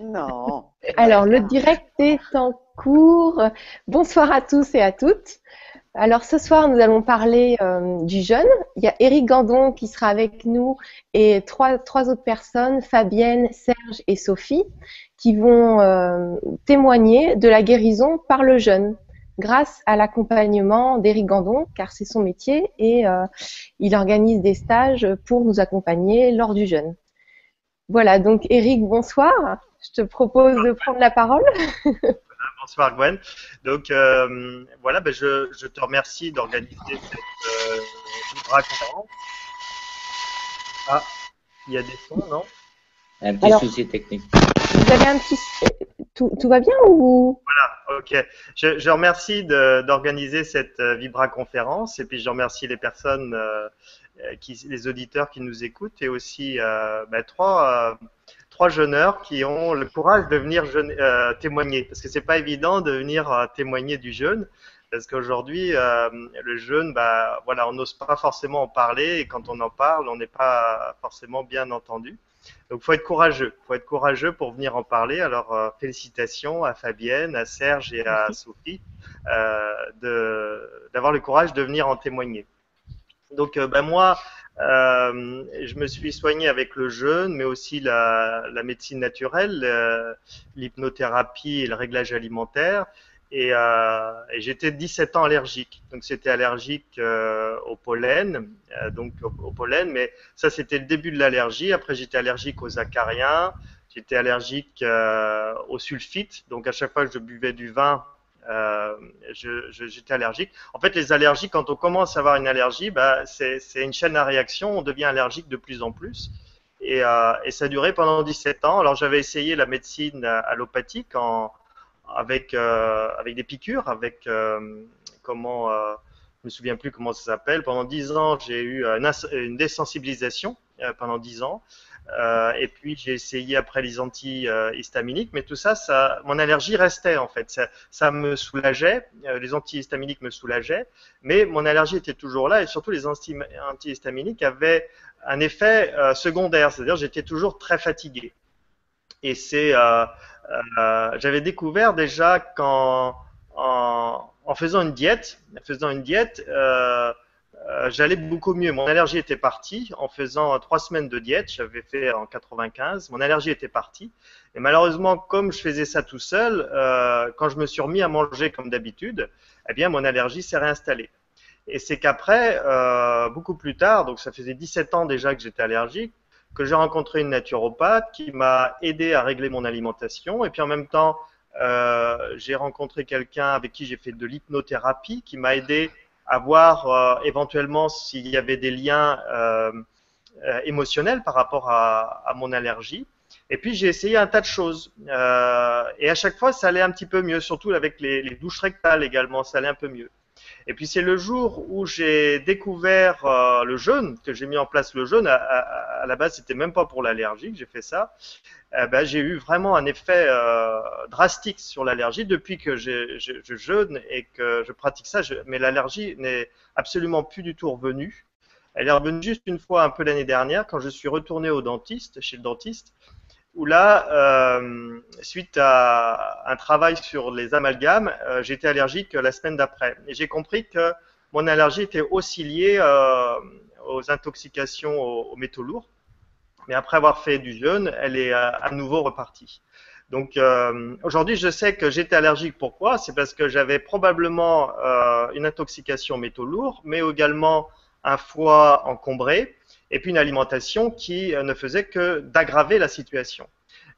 Non. Alors, le direct est en cours. Bonsoir à tous et à toutes. Alors, ce soir, nous allons parler euh, du jeûne. Il y a Eric Gandon qui sera avec nous et trois, autres personnes, Fabienne, Serge et Sophie, qui vont euh, témoigner de la guérison par le jeûne grâce à l'accompagnement d'Éric Gandon, car c'est son métier et euh, il organise des stages pour nous accompagner lors du jeûne. Voilà, donc Éric, bonsoir. Je te propose de prendre la parole. bonsoir Gwen. Donc euh, voilà, ben, je, te remercie d'organiser cette euh, conférence. Ah, il y a des sons, non? Un petit souci technique. Vous avez un petit tout, va bien ou? Voilà, ok. Je, remercie d'organiser cette euh, Vibra conférence et puis je remercie les personnes, euh, euh, qui, les auditeurs qui nous écoutent et aussi ben, trois, trois jeûneurs qui ont le courage de venir témoigner parce que c'est pas évident de venir témoigner du jeûne parce qu'aujourd'hui le jeûne, bah voilà, on n'ose pas forcément en parler et quand on en parle, on n'est pas forcément bien entendu. Donc, faut être courageux. faut être courageux pour venir en parler. Alors, euh, félicitations à Fabienne, à Serge et à Sophie euh, d'avoir le courage de venir en témoigner. Donc, euh, ben moi, euh, je me suis soigné avec le jeûne, mais aussi la, la médecine naturelle, l'hypnothérapie et le réglage alimentaire. Et, euh, et j'étais 17 ans allergique. Donc c'était allergique euh, au pollen, euh, donc au, pollen, mais ça c'était le début de l'allergie. Après j'étais allergique aux acariens, j'étais allergique euh, au sulfite. Donc à chaque fois que je buvais du vin, euh, j'étais allergique. En fait, les allergies, quand on commence à avoir une allergie, bah, c'est une chaîne à réaction. On devient allergique de plus en plus. Et, euh, et ça a duré pendant 17 ans. Alors j'avais essayé la médecine allopathique en avec, euh, avec des piqûres, avec euh, comment, je me souviens plus comment ça s'appelle. Pendant dix ans, j'ai eu une, une désensibilisation pendant dix ans. Euh, et puis j'ai essayé après les antihistaminiques, mais tout ça, mon allergie restait en fait. Ça, me soulageait, les antihistaminiques me soulageaient, mais mon allergie était toujours là et surtout les antihistaminiques avaient un effet euh, secondaire, c'est-à-dire j'étais toujours très fatigué. Et c'est euh, euh, j'avais découvert déjà qu'en en, en, faisant une diète, en faisant une diète, euh, j'allais beaucoup mieux. Mon allergie était partie en faisant trois semaines de diète. J'avais fait en 95. Mon allergie était partie. Et malheureusement, comme je faisais ça tout seul, euh, quand je me suis remis à manger comme d'habitude, eh bien, mon allergie s'est réinstallée. Et c'est qu'après, euh, beaucoup plus tard, donc ça faisait 17 ans déjà que j'étais allergique, que j'ai rencontré une naturopathe qui m'a aidé à régler mon alimentation. Et puis en même temps, j'ai rencontré quelqu'un avec qui j'ai fait de l'hypnothérapie qui m'a aidé à voir euh, éventuellement s'il y avait des liens euh, euh, émotionnels par rapport à, mon allergie. Et puis j'ai essayé un tas de choses. Et à chaque fois, ça allait un petit peu mieux, surtout avec les douches rectales également, ça allait un peu mieux. Et puis c'est le jour où j'ai découvert euh, le jeûne, que j'ai mis en place le jeûne. À, la base, c'était même pas pour l'allergie que j'ai fait ça. Eh ben, j'ai eu vraiment un effet euh, drastique sur l'allergie depuis que je, je, jeûne et que je pratique ça. Mais l'allergie n'est absolument plus du tout revenue. Elle est revenue juste une fois un peu l'année dernière quand je suis retourné au dentiste, chez le dentiste où là, euh, suite à un travail sur les amalgames, euh, j'étais allergique la semaine d'après. Et j'ai compris que mon allergie était aussi liée euh, aux intoxications aux, aux, métaux lourds. Mais après avoir fait du jeûne, elle est à, à nouveau repartie. Donc euh, aujourd'hui, je sais que j'étais allergique. Pourquoi? C'est parce que j'avais probablement euh, une intoxication aux métaux lourds, mais également un foie encombré et puis une alimentation qui euh, ne faisait que d'aggraver la situation.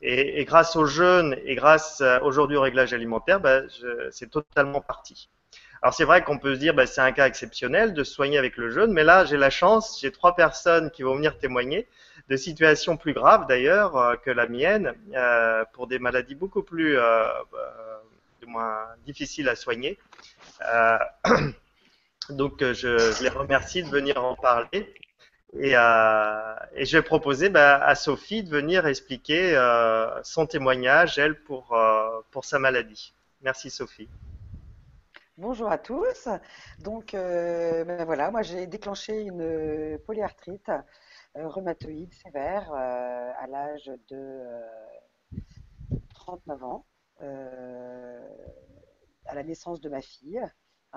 Et, grâce au jeûne et grâce euh, aujourd'hui au réglage alimentaire, ben, c'est totalement parti. Alors c'est vrai qu'on peut se dire ben, c'est un cas exceptionnel de soigner avec le jeûne, mais là j'ai la chance, j'ai trois personnes qui vont venir témoigner de situations plus graves d'ailleurs euh, que la mienne, pour des maladies beaucoup plus moins difficiles à soigner. donc je, les remercie de venir en parler. Et, euh, et, je vais proposer bah, à Sophie de venir expliquer euh, son témoignage, elle, pour, euh, pour sa maladie. Merci Sophie. Bonjour à tous. Donc, ben voilà, moi j'ai déclenché une polyarthrite rhumatoïde sévère à l'âge de 39 ans, à la naissance de ma fille,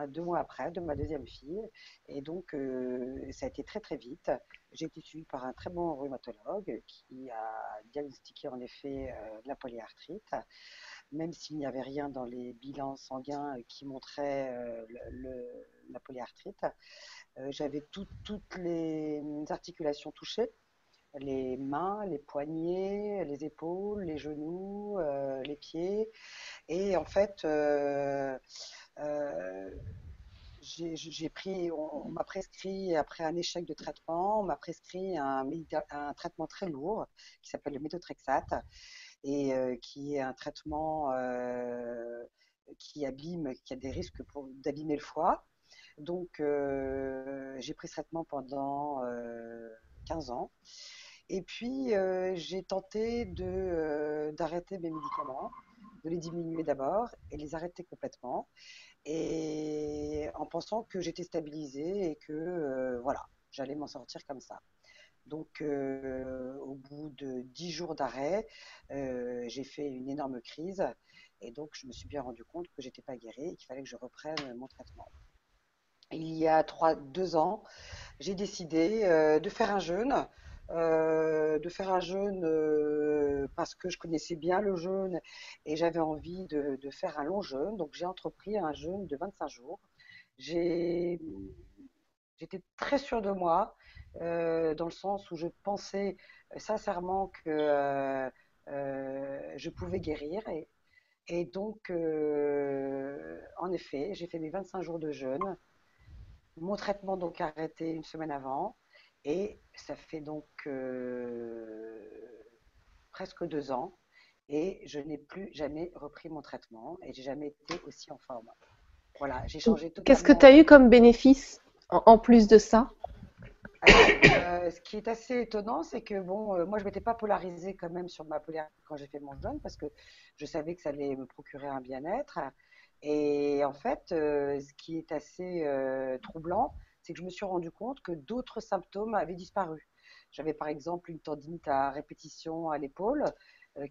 deux mois après, de ma deuxième fille. Et donc, ça a été très très vite. J'ai été suivie par un très bon rhumatologue qui a diagnostiqué en effet la polyarthrite même s'il n'y avait rien dans les bilans sanguins qui montrait euh, la polyarthrite. Euh, j'avais toutes les articulations touchées, les mains, les poignets, les épaules, les genoux, euh, les pieds. Et en fait, j'ai pris, on, m'a prescrit, après un échec de traitement, on m'a prescrit un, traitement très lourd qui s'appelle le méthotrexate et qui est un traitement qui abîme, qui a des risques d'abîmer le foie. Donc, j'ai pris ce traitement pendant 15 ans. Et puis, j'ai tenté d'arrêter mes médicaments, de les diminuer d'abord et les arrêter complètement. Et en pensant que j'étais stabilisée et que, voilà, j'allais m'en sortir comme ça. Donc, euh, au bout de dix jours d'arrêt, euh, j'ai fait une énorme crise. Et donc, je me suis bien rendu compte que j'étais pas guérie et qu'il fallait que je reprenne mon traitement. Il y a trois, deux ans, j'ai décidé euh, de faire un jeûne. De faire un jeûne parce que je connaissais bien le jeûne et j'avais envie de, faire un long jeûne. Donc j'ai entrepris un jeûne de 25 jours. J'étais très sûre de moi. Euh, dans le sens où je pensais euh, sincèrement que euh, je pouvais guérir. Et, et donc, en effet, j'ai fait mes 25 jours de jeûne. Mon traitement donc arrêté une semaine avant. Et ça fait donc presque deux ans. Et je n'ai plus jamais repris mon traitement et j'ai jamais été aussi en forme. Voilà, j'ai changé tout. Qu'est-ce que tu as eu comme bénéfice en plus de ça? Euh, ce qui est assez étonnant, c'est que bon, euh, moi je m'étais pas polarisée quand même sur ma polarité quand j'ai fait mon jeûne parce que je savais que ça allait me procurer un bien-être. Et en fait, euh, ce qui est assez troublant, c'est que je me suis rendu compte que d'autres symptômes avaient disparu. J'avais par exemple une tendinite à répétition à l'épaule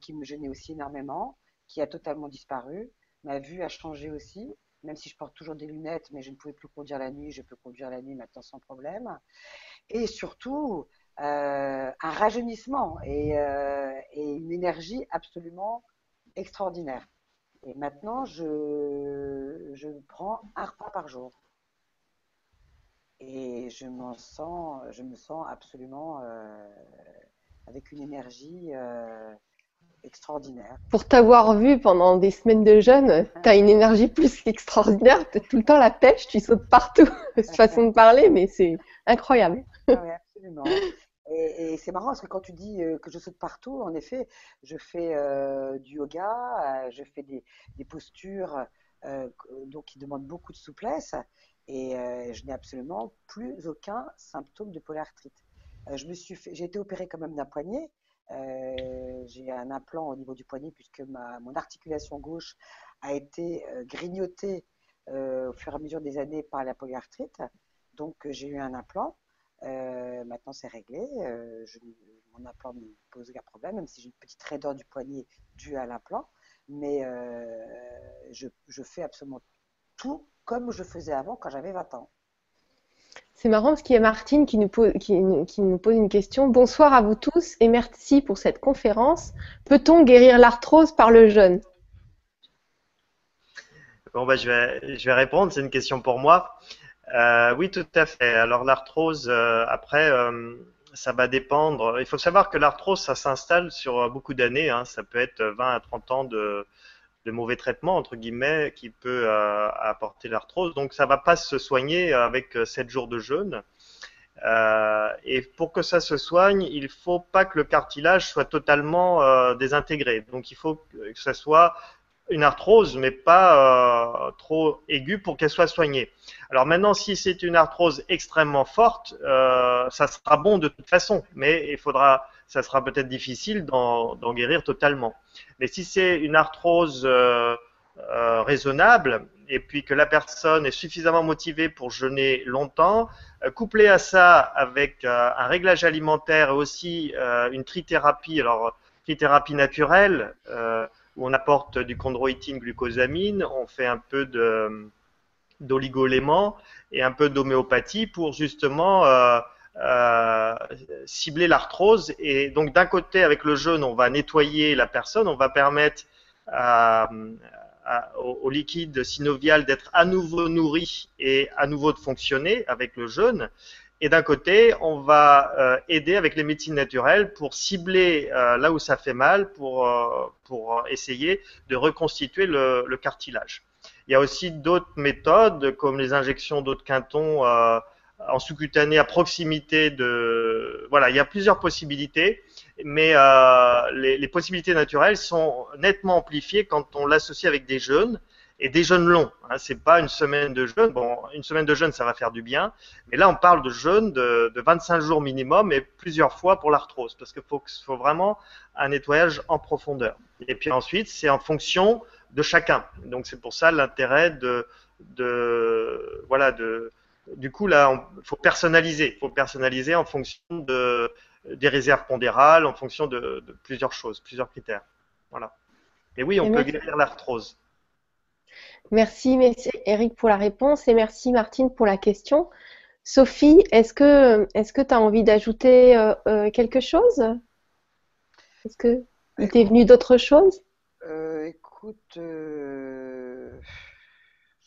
qui me gênait aussi énormément, qui a totalement disparu. Ma vue a changé aussi même si je porte toujours des lunettes, mais je ne pouvais plus conduire la nuit, je peux conduire la nuit maintenant sans problème. Et surtout, euh, un rajeunissement euh, et, une énergie absolument extraordinaire. Et maintenant, je prends un repas par jour. Et je, sens, je me sens absolument euh, avec une énergie extraordinaire. Pour t'avoir vu pendant des semaines de jeûne, tu as une énergie plus qu'extraordinaire. Tu tout le temps la pêche, tu sautes partout. cette façon de parler, mais c'est incroyable. Ah oui, absolument. Et, c'est marrant parce que quand tu dis euh, que je saute partout, en effet, je fais euh, du yoga, euh, je fais des, postures donc qui demandent beaucoup de souplesse et je n'ai absolument plus aucun symptôme de polyarthrite. suis j'ai été opérée quand même d'un poignet, euh, j'ai un implant au niveau du poignet puisque ma, mon articulation gauche a été euh, grignotée euh, au fur et à mesure des années par la polyarthrite. Donc j'ai eu un implant. maintenant c'est réglé. Mon implant ne pose aucun problème, même si j'ai une petite raideur du poignet due à l'implant. Mais je, je fais absolument tout comme je faisais avant quand j'avais 20 ans. C'est marrant parce qu'il y a Martine qui nous, pose, qui, nous pose une question. Bonsoir à vous tous et merci pour cette conférence. Peut-on guérir l'arthrose par le jeûne? Bon, bah, je, vais, je vais répondre. C'est une question pour moi. Euh, oui, tout à fait. Alors l'arthrose, euh, après, euh, ça va dépendre. Il faut savoir que l'arthrose, ça s'installe sur beaucoup d'années. Hein. Ça peut être 20 à 30 ans de, de mauvais traitement entre guillemets qui peut euh, apporter l'arthrose. Donc ça va pas se soigner avec 7 euh, jours de jeûne. Euh, et pour que ça se soigne, il faut pas que le cartilage soit totalement désintégré. Donc il faut que ça soit une arthrose, mais pas trop aiguë pour qu'elle soit soignée. Alors maintenant, si c'est une arthrose extrêmement forte, ça sera bon de toute façon, mais il faudra ça sera peut-être difficile d'en guérir totalement. Mais si c'est une arthrose euh, euh, raisonnable et puis que la personne est suffisamment motivée pour jeûner longtemps, euh, couplé à ça avec un réglage alimentaire et aussi une trithérapie, alors trithérapie naturelle, où on apporte du chondroïtine, glucosamine, on fait un peu de d'oligoléments et un peu d'homéopathie pour justement euh, euh, cibler l'arthrose. Et donc d'un côté, avec le jeûne, on va nettoyer la personne, on va permettre au, liquide synovial d'être à nouveau nourri et à nouveau de fonctionner avec le jeûne. Et d'un côté, on va euh, aider avec les médecines naturelles pour cibler euh, là où ça fait mal, pour, euh, pour essayer de reconstituer le, le, cartilage. Il y a aussi d'autres méthodes, comme les injections d'eau de en sous-cutané à proximité de... Voilà, il y a plusieurs possibilités, mais les, les, possibilités naturelles sont nettement amplifiées quand on l'associe avec des jeûnes et des jeûnes longs. Hein, c'est pas une semaine de jeûne. Bon, une semaine de jeûne, ça va faire du bien, mais là, on parle de jeûne de, de 25 jours minimum et plusieurs fois pour l'arthrose, parce qu'il faut, faut vraiment un nettoyage en profondeur. Et puis ensuite, c'est en fonction de chacun. Donc c'est pour ça l'intérêt de, de, voilà, de, du coup là, il faut personnaliser. Il faut personnaliser en fonction de des réserves pondérales, en fonction de, de plusieurs choses, plusieurs critères. Voilà. Et oui, on peut guérir l'arthrose. Merci, merci Eric pour la réponse et merci Martine pour la question. Sophie, est-ce que est-ce que tu as envie d'ajouter euh, euh, quelque chose? Est-ce que il t'est venu d'autres choses? Euh, Écoute,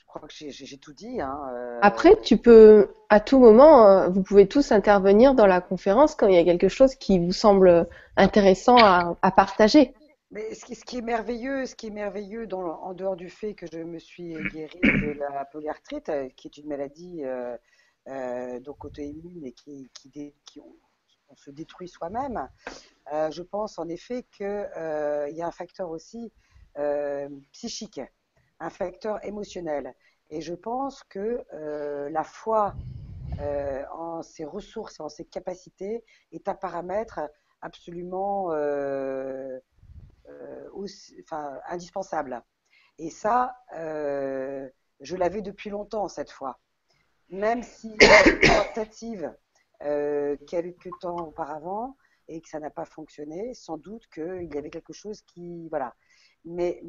crois que j'ai tout dit. Hein, Après, tu peux à tout moment, vous pouvez tous intervenir dans la conférence quand il y a quelque chose qui vous semble intéressant à partager. Mais ce qui, ce qui, est merveilleux, ce qui est merveilleux dans, en dehors du fait que je me suis guérie de la polyarthrite, euh, qui est une maladie euh, euh, donc auto-immune et qui, qui, qui on, on, se détruit soi-même, euh, je pense en effet qu'il euh, y a un facteur aussi euh, psychique, un facteur émotionnel. Et je pense que la foi en ses ressources et en ses capacités est un paramètre absolument euh, indispensable. Et ça, euh, je l'avais depuis longtemps cette fois. Même si tentative euh, quelques temps auparavant et que ça n'a pas fonctionné, sans doute qu'il y avait quelque chose qui, voilà. Mais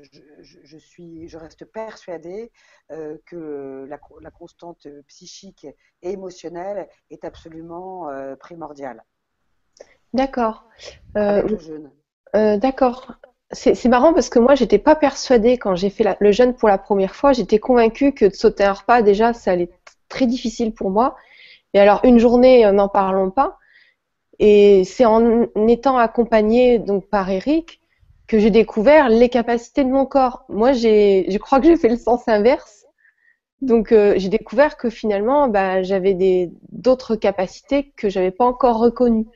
je, je, suis, je reste persuadée euh, que la, la, constante psychique et émotionnelle est absolument euh, primordiale. D'accord. Euh, euh, D'accord. C'est marrant parce que moi, j'étais pas persuadée quand j'ai fait le jeûne pour la première fois. J'étais convaincue que de sauter un repas, déjà, ça allait être très difficile pour moi. Et alors, une journée, n'en parlons pas. Et c'est en étant accompagnée donc par Eric que j'ai découvert les capacités de mon corps. Moi, j'ai, je crois que j'ai fait le sens inverse. Donc, euh, j'ai découvert que finalement, bah, j'avais des d'autres capacités que j'avais pas encore reconnues.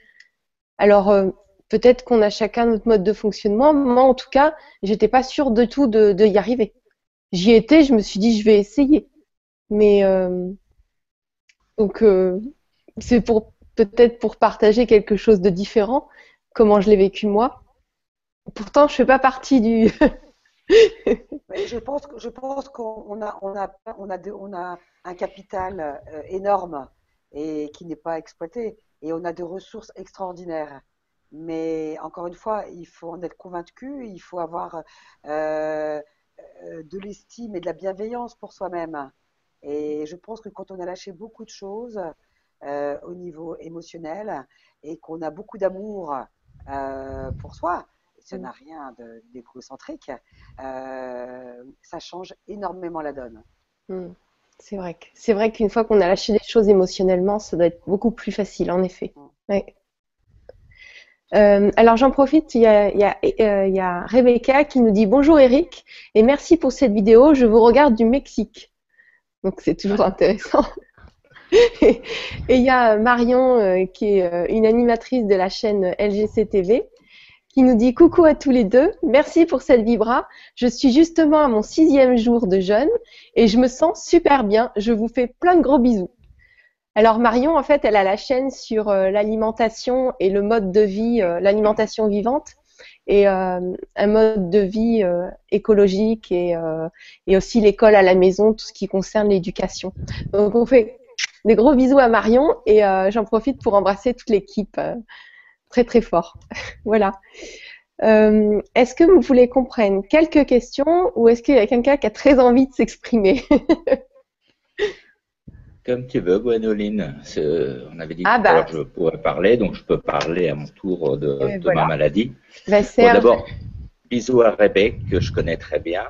Alors euh, peut-être qu'on a chacun notre mode de fonctionnement. Moi, en tout cas, j'étais pas sûre de tout de, y arriver. J'y étais, je me suis dit je vais essayer. Mais euh, donc c'est pour peut-être pour partager quelque chose de différent, comment je l'ai vécu moi. Pourtant, je fais pas partie du. je pense qu'on a on a un capital énorme et qui n'est pas exploité et on a des ressources extraordinaires. Mais encore une fois, il faut en être convaincu, il faut avoir euh, euh, de l'estime et de la bienveillance pour soi-même. Et je pense que quand on a lâché beaucoup de choses euh, au niveau émotionnel et qu'on a beaucoup d'amour euh, pour soi, ça n'a rien d'égocentrique, euh, ça change énormément la donne. Mm. C'est vrai que c'est vrai qu'une fois qu'on a lâché des choses émotionnellement, ça doit être beaucoup plus facile, en effet. Ouais. Euh, alors j'en profite, il y, a, il, y a, euh, il y, a, Rebecca qui nous dit bonjour Eric et merci pour cette vidéo. Je vous regarde du Mexique, donc c'est toujours intéressant. et, il y a Marion euh, qui est une animatrice de la chaîne LGC TV qui nous dit coucou à tous les deux. Merci pour cette vibra. Je suis justement à mon sixième jour de jeûne et je me sens super bien. Je vous fais plein de gros bisous. Alors Marion, en fait, elle a la chaîne sur euh, l'alimentation et le mode de vie, euh, l'alimentation vivante et euh, un mode de vie écologique et, et aussi l'école à la maison, tout ce qui concerne l'éducation. Donc on fait des gros bisous à Marion et j'en profite pour embrasser toute l'équipe très très fort. voilà. Euh, est-ce que vous voulez qu'on prenne quelques questions ou est-ce qu'il y a quelqu'un qui a très envie de s'exprimer? Comme tu veux, Gwenoline. On avait dit ah que bah. je pourrais parler, donc je peux parler à mon tour de, ma maladie. Bah, bon, D'abord, bisous à Rebecca, que je connais très bien.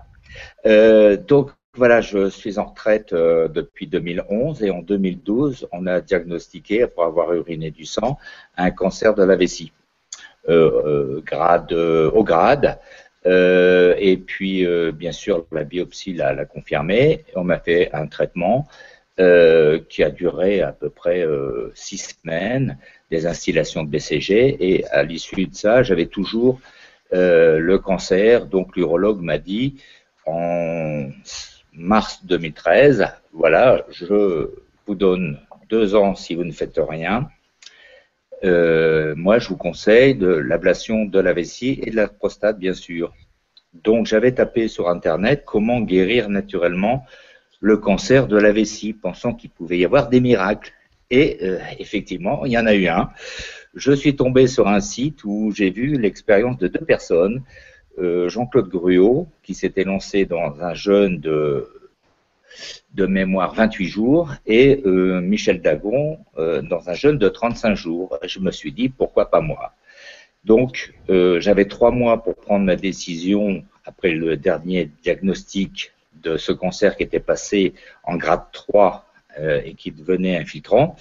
Euh, donc, voilà, je suis en retraite euh, depuis 2011 et en 2012, on a diagnostiqué, après avoir uriné du sang, un cancer de la vessie, euh, grade, au grade. et puis, bien sûr, la biopsie l'a confirmé. On m'a fait un traitement qui a duré à peu près six semaines, des instillations de BCG. Et à l'issue de ça, j'avais toujours le cancer. Donc, l'urologue m'a dit en mars 2013, voilà, je vous donne deux ans si vous ne faites rien. Euh, moi, je vous conseille de l'ablation de la vessie et de la prostate, bien sûr. Donc, j'avais tapé sur Internet comment guérir naturellement le cancer de la vessie, pensant qu'il pouvait y avoir des miracles. Et euh, effectivement, il y en a eu un. Je suis tombé sur un site où j'ai vu l'expérience de deux personnes euh, Jean-Claude Gruot, qui s'était lancé dans un jeûne de, de mémoire 28 jours, et euh, Michel Dagon euh, dans un jeûne de 35 jours. Je me suis dit, pourquoi pas moi? Donc, j'avais trois mois pour prendre ma décision après le dernier diagnostic de ce cancer qui était passé en grade 3 et qui devenait infiltrant.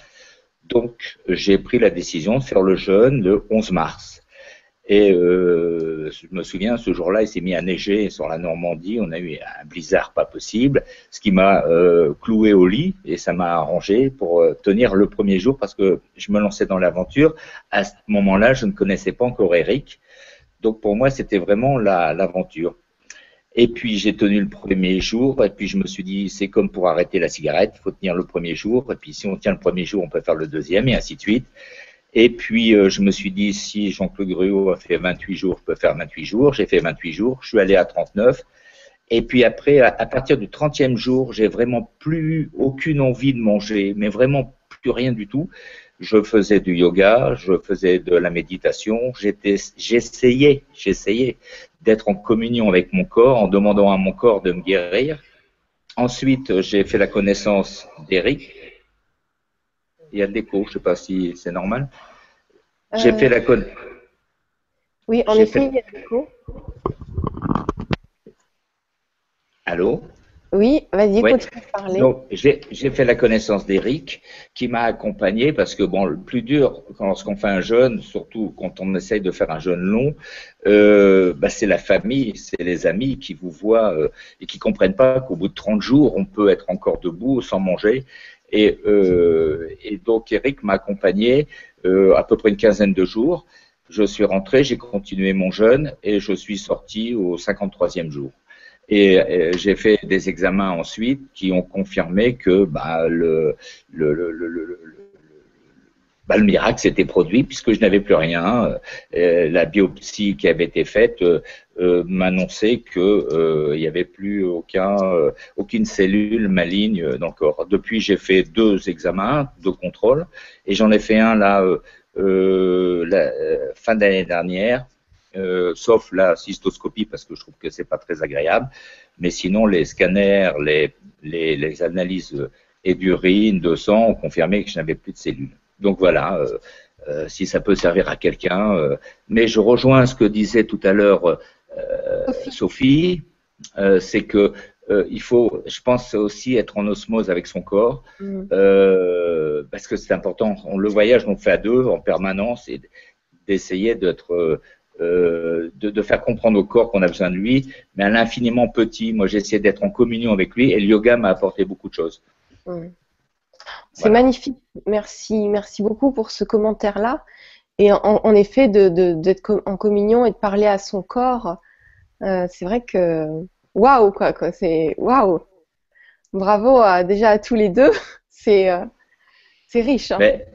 Donc, j'ai pris la décision de faire le jeûne le 11 mars. Et euh, je me souviens, ce jour-là, il s'est mis à neiger sur la Normandie. On a eu un blizzard pas possible, ce qui m'a euh, cloué au lit et ça m'a arrangé pour euh, tenir le premier jour parce que je me lançais dans l'aventure. À ce moment-là, je ne connaissais pas encore Eric. Donc pour moi, c'était vraiment l'aventure. et puis j'ai tenu le premier jour, et puis je me suis dit, c'est comme pour arrêter la cigarette, il faut tenir le premier jour, et puis si on tient le premier jour, on peut faire le deuxième, et ainsi de suite. Et puis, euh, je me suis dit, si Jean-Claude Gruot a fait 28 jours, je peux faire 28 jours. J'ai fait 28 jours. Je suis allé à 39. Et puis après, à, partir du 30e jour, j'ai vraiment plus aucune envie de manger, mais vraiment plus rien du tout. Je faisais du yoga, je faisais de la méditation, j'essayais, j'essayais d'être en communion avec mon corps en demandant à mon corps de me guérir. Ensuite, j'ai fait la connaissance d'Eric, il y a de l'écho, je ne sais pas si c'est normal. J'ai fait la code. Oui, en effet, il y a de l'écho. Allô? Oui, vas-y, continue de parler. Donc, j'ai fait la connaissance d'Eric, qui m'a accompagné parce que, bon, le plus dur, lorsqu'on fait un jeûne, surtout quand on essaye de faire un jeûne long, euh, bah, c'est la famille, c'est les amis qui vous voient euh, et qui comprennent pas qu'au bout de 30 jours, on peut être encore debout sans manger et, euh, et donc Eric m'a accompagné euh, à peu près une quinzaine de jours. Je suis rentré, j'ai continué mon jeûne et je suis sorti au 53e jour. Et, euh, j'ai fait des examens ensuite qui ont confirmé que bah, le, le, le, le bah, le miracle s'était produit puisque je n'avais plus rien. Euh, la biopsie qui avait été faite euh, euh m'annonçait qu'il euh, n'y avait plus aucun, aucune cellule maligne dans le corps. Depuis, j'ai fait deux examens de contrôle et j'en ai fait un là fin d'année dernière. sauf la cystoscopie parce que je trouve que c'est pas très agréable, mais sinon les scanners, les, les, les analyses et d'urine, de sang ont confirmé que je n'avais plus de cellules. Donc voilà, euh, euh, si ça peut servir à quelqu'un. Euh, mais je rejoins ce que disait tout à l'heure Sophie, c'est que il faut, je pense aussi être en osmose avec son corps, mm. parce que c'est important. On le voyage, on le fait à deux en permanence et d'essayer d'être de, de, faire comprendre au corps qu'on a besoin de lui, mais à l'infiniment petit. Moi, j'essaie d'être en communion avec lui et le yoga m'a apporté beaucoup de choses. C'est magnifique. Merci, merci beaucoup pour ce commentaire-là. Et en, effet, d'être en communion et de parler à son corps, euh, c'est vrai que waouh quoi, quoi c'est waouh. Bravo à, déjà à tous les deux. C'est euh, c'est riche. Hein. Mais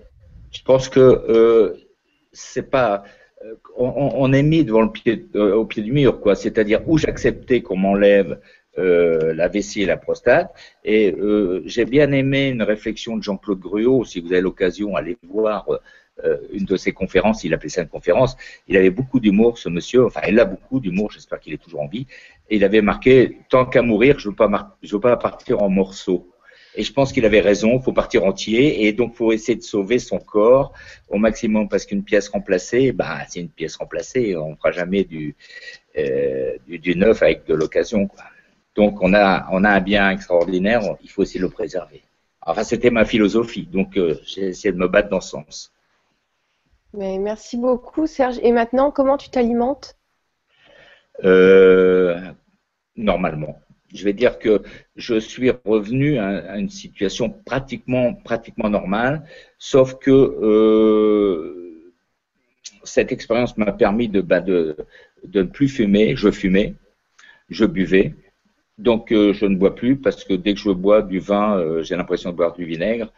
je pense que euh, c'est pas on, est mis devant le pied, au pied du mur, quoi. C'est-à-dire où j'acceptais qu'on m'enlève euh, la vessie et la prostate. Et euh, j'ai bien aimé une réflexion de Jean-Claude Gruot, si vous avez l'occasion, allez voir euh, une de ses conférences, il appelait ça une conférence. Il avait beaucoup d'humour, ce monsieur. Enfin, il a beaucoup d'humour. J'espère qu'il est toujours en vie. Et il avait marqué tant qu'à mourir, je veux veux pas partir en morceaux. Et je pense qu'il avait raison, faut partir entier et donc faut essayer de sauver son corps au maximum parce qu'une pièce remplacée, bah, c'est une pièce remplacée, on ne fera jamais du, euh, du, du, neuf avec de l'occasion. Donc on a, on a un bien extraordinaire, il faut aussi le préserver. Enfin, c'était ma philosophie, donc euh, j'ai essayé de me battre dans ce sens. Mais merci beaucoup, Serge. Et maintenant, comment tu t'alimentes? Euh, Normalement je vais dire que je suis revenu à, une situation pratiquement, pratiquement normale, sauf que euh, cette expérience m'a permis de, bah, de, de, ne plus fumer. Je fumais, je buvais, donc euh, je ne bois plus parce que dès que je bois du vin, euh, j'ai l'impression de boire du vinaigre.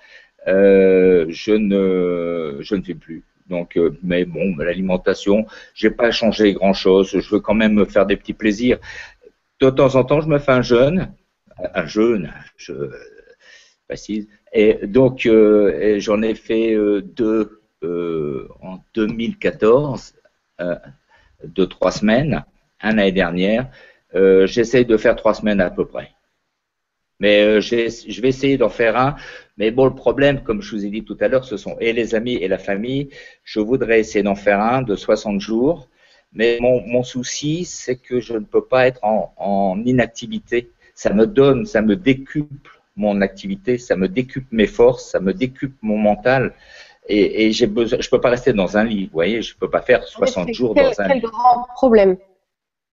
je ne, je ne fais plus. Donc, mais bon, l'alimentation, j'ai pas changé grand chose. Je veux quand même me faire des petits plaisirs de temps en temps, je me fais un jeûne, un jeûne, je précise. Et donc, euh, j'en ai fait euh, deux euh, en 2014, de trois semaines, un l'année dernière. J'essaye de faire trois semaines à peu près. Mais je vais essayer d'en faire un. Mais bon, le problème, comme je vous ai dit tout à l'heure, ce sont et les amis et la famille. Je voudrais essayer d'en faire un de 60 jours mais mon, mon souci, c'est que je ne peux pas être en, en, inactivité. Ça me donne, ça me décuple mon activité, ça me décuple mes forces, ça me décuple mon mental. Et, et j'ai besoin, je peux pas rester dans un lit, vous voyez, je peux pas faire 60 jours quel, dans un quel lit. Quel grand problème.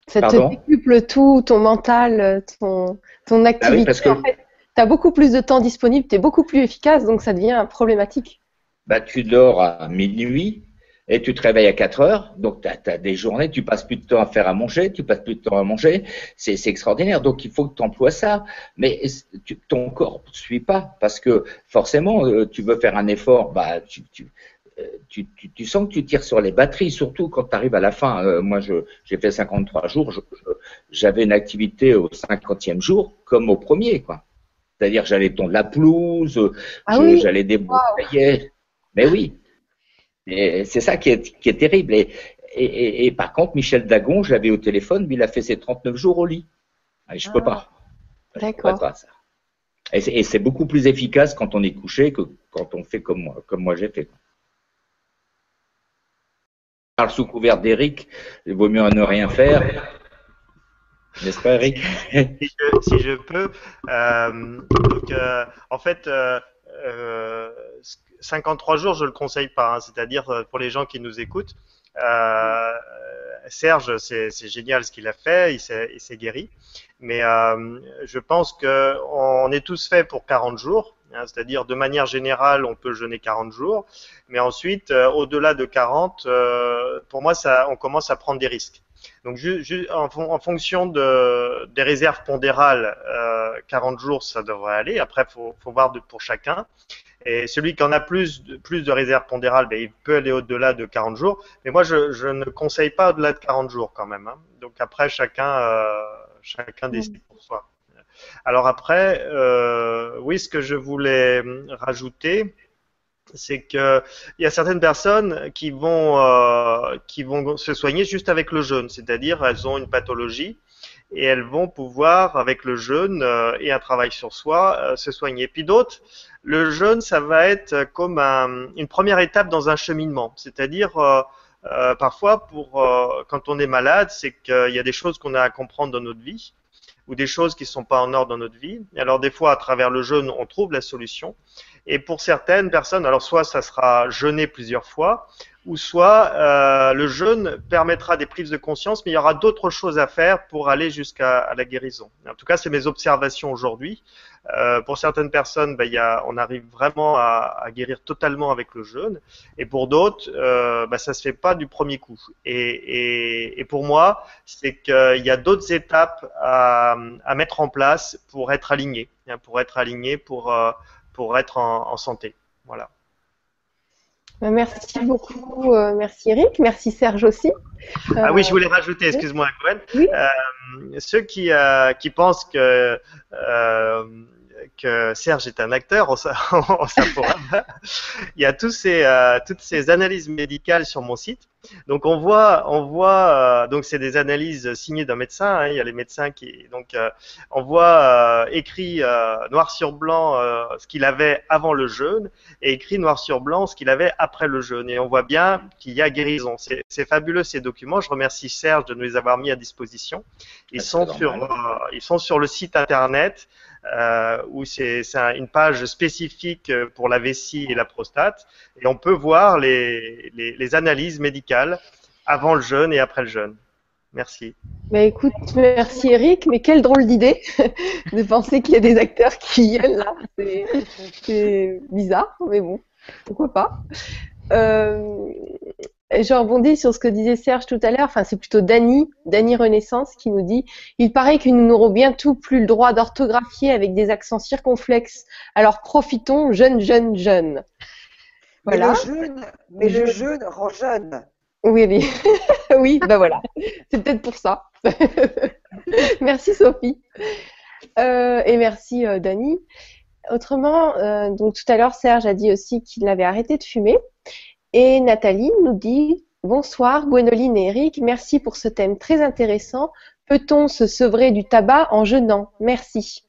Ça te décuple tout, ton mental, ton, ton activité. Ah oui, parce que... En fait, tu as beaucoup plus de temps disponible, tu es beaucoup plus efficace, donc ça devient problématique. Bah, tu dors à minuit, et tu te réveilles à 4 heures, donc tu as, des journées, tu passes plus de temps à faire à manger, tu passes plus de temps à manger, c'est extraordinaire. Donc il faut que tu emploies ça, mais ton corps ne suit pas, parce que forcément, euh, tu veux faire un effort, bah, tu, euh, tu, tu, tu, sens que tu tires sur les batteries, surtout quand tu arrives à la fin. Euh, moi, j'ai fait 53 jours, j'avais une activité au 50e jour comme au premier, quoi. C'est-à-dire, j'allais tondre la pelouse, ah j'allais débrouiller. Mais oui, c'est ça qui est, qui est terrible. Et, et, et, par contre, Michel Dagon, je l'avais au téléphone, mais il a fait ses 39 jours au lit. je ne peux pas. D'accord. Et c'est beaucoup plus efficace quand on est couché que quand on fait comme moi, comme moi j'ai fait. Parle sous couvert d'Eric, il vaut mieux ne rien faire. N'est-ce pas, Eric si, je, peux. Euh, donc, euh, en fait, euh, euh 53 jours, je le conseille pas. Hein, C'est-à-dire pour les gens qui nous écoutent. Serge, c'est génial ce qu'il a fait, il s'est guéri. Mais je pense que on est tous faits pour 40 jours. Hein, C'est-à-dire de manière générale, on peut jeûner 40 jours. Mais ensuite, euh, au-delà de 40, euh, pour moi, ça, on commence à prendre des risques. Donc, en, en, fonction de, des réserves pondérales, euh, 40 jours, ça devrait aller. Après, faut, faut voir de, pour chacun. Et celui qui en a plus de, plus de réserves pondérales, ben, il peut aller au-delà de 40 jours. Mais moi, je, je ne conseille pas au-delà de 40 jours quand même. Hein. Donc après, chacun, euh, chacun décide pour soi. Alors après, euh, oui, ce que je voulais rajouter, c'est que il y a certaines personnes qui vont euh, qui vont se soigner juste avec le jeûne, c'est-à-dire elles ont une pathologie et elles vont pouvoir avec le jeûne euh, et un travail sur soi se soigner. Puis d'autres, le jeûne ça va être comme un, une première étape dans un cheminement, c'est-à-dire parfois pour quand on est malade, c'est qu'il y a des choses qu'on a à comprendre dans notre vie ou des choses qui ne sont pas en ordre dans notre vie. Et alors des fois, à travers le jeûne, on trouve la solution. Et pour certaines personnes, alors soit ça sera jeûner plusieurs fois, ou soit euh, le jeûne permettra des prises de conscience, mais il y aura d'autres choses à faire pour aller jusqu'à la guérison. En tout cas, c'est mes observations aujourd'hui. Euh, pour certaines personnes, ben, y a, on arrive vraiment à, à, guérir totalement avec le jeûne, et pour d'autres, euh, ben, ça se fait pas du premier coup. Et, et, et pour moi, c'est qu'il y a d'autres étapes à, à, mettre en place pour être aligné, hein, pour être aligné, pour euh, pour être en, en santé. Voilà. Ben, merci beaucoup, euh, merci Eric, merci Serge aussi. Ah oui, je voulais rajouter, excuse-moi Gwen, oui. ceux qui, qui pensent que, que Serge est un acteur, on, il y a tous ces, euh, toutes ces analyses médicales sur mon site. Donc on voit, on voit, euh, donc c'est des analyses signées d'un médecin. Hein, il y a les médecins qui, donc euh, on voit écrit noir sur blanc ce qu'il avait avant le jeûne et écrit noir sur blanc ce qu'il avait après le jeûne. Et on voit bien qu'il y a guérison. C'est fabuleux ces documents. Je remercie Serge de nous les avoir mis à disposition. Ils sont sur, ils sont sur le site internet euh, où c'est une page spécifique pour la vessie et la prostate, et on peut voir les, analyses médicales avant le jeûne et après le jeûne. Merci. Mais écoute, merci Eric, mais quelle drôle d'idée de penser qu'il y a des acteurs qui viennent là. C'est bizarre, mais bon, pourquoi pas. Euh, je rebondis sur ce que disait Serge tout à l'heure, enfin c'est plutôt Dany, Dany Renaissance qui nous dit Il paraît que nous n'aurons bientôt plus le droit d'orthographier avec des accents circonflexes. Alors profitons, jeunes, jeunes, jeunes. Voilà. Mais le jeune, mais le jeune rend jeune. Oui, oui, oui ben voilà. C'est peut-être pour ça. merci Sophie. Euh, et merci euh, Dany. Autrement, euh, donc tout à l'heure Serge a dit aussi qu'il avait arrêté de fumer. Et Nathalie nous dit Bonsoir Gwénoline et Eric, merci pour ce thème très intéressant. Peut-on se sevrer du tabac en jeûnant? Merci.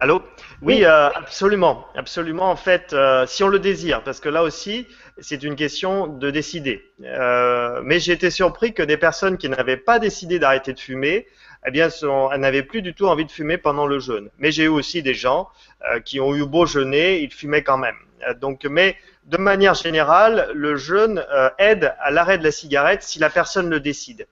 Allô? Oui, euh, absolument. Absolument, en fait, euh, si on le désire, parce que là aussi, c'est une question de décider. Euh, mais j'ai été surpris que des personnes qui n'avaient pas décidé d'arrêter de fumer eh bien, elles n'avaient plus du tout envie de fumer pendant le jeûne. Mais j'ai eu aussi des gens euh, qui ont eu beau jeûner, ils fumaient quand même. Euh, donc, mais de manière générale, le jeûne euh, aide à l'arrêt de la cigarette si la personne le décide.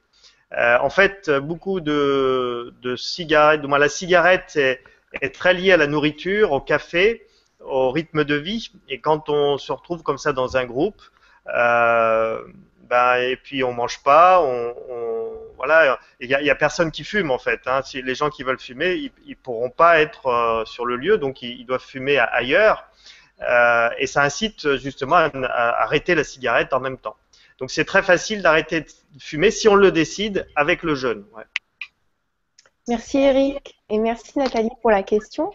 en fait, beaucoup de, cigarettes, du moins la cigarette est, est, très liée à la nourriture, au café, au rythme de vie. Et quand on se retrouve comme ça dans un groupe, ben, et puis on mange pas, voilà, il y a, personne qui fume en fait. Hein. Les gens qui veulent fumer, ils, ils pourront pas être euh, sur le lieu, donc ils, doivent fumer ailleurs. Euh, et ça incite justement à, arrêter la cigarette en même temps. Donc c'est très facile d'arrêter de fumer si on le décide avec le jeûne. Merci Eric et merci Nathalie pour la question.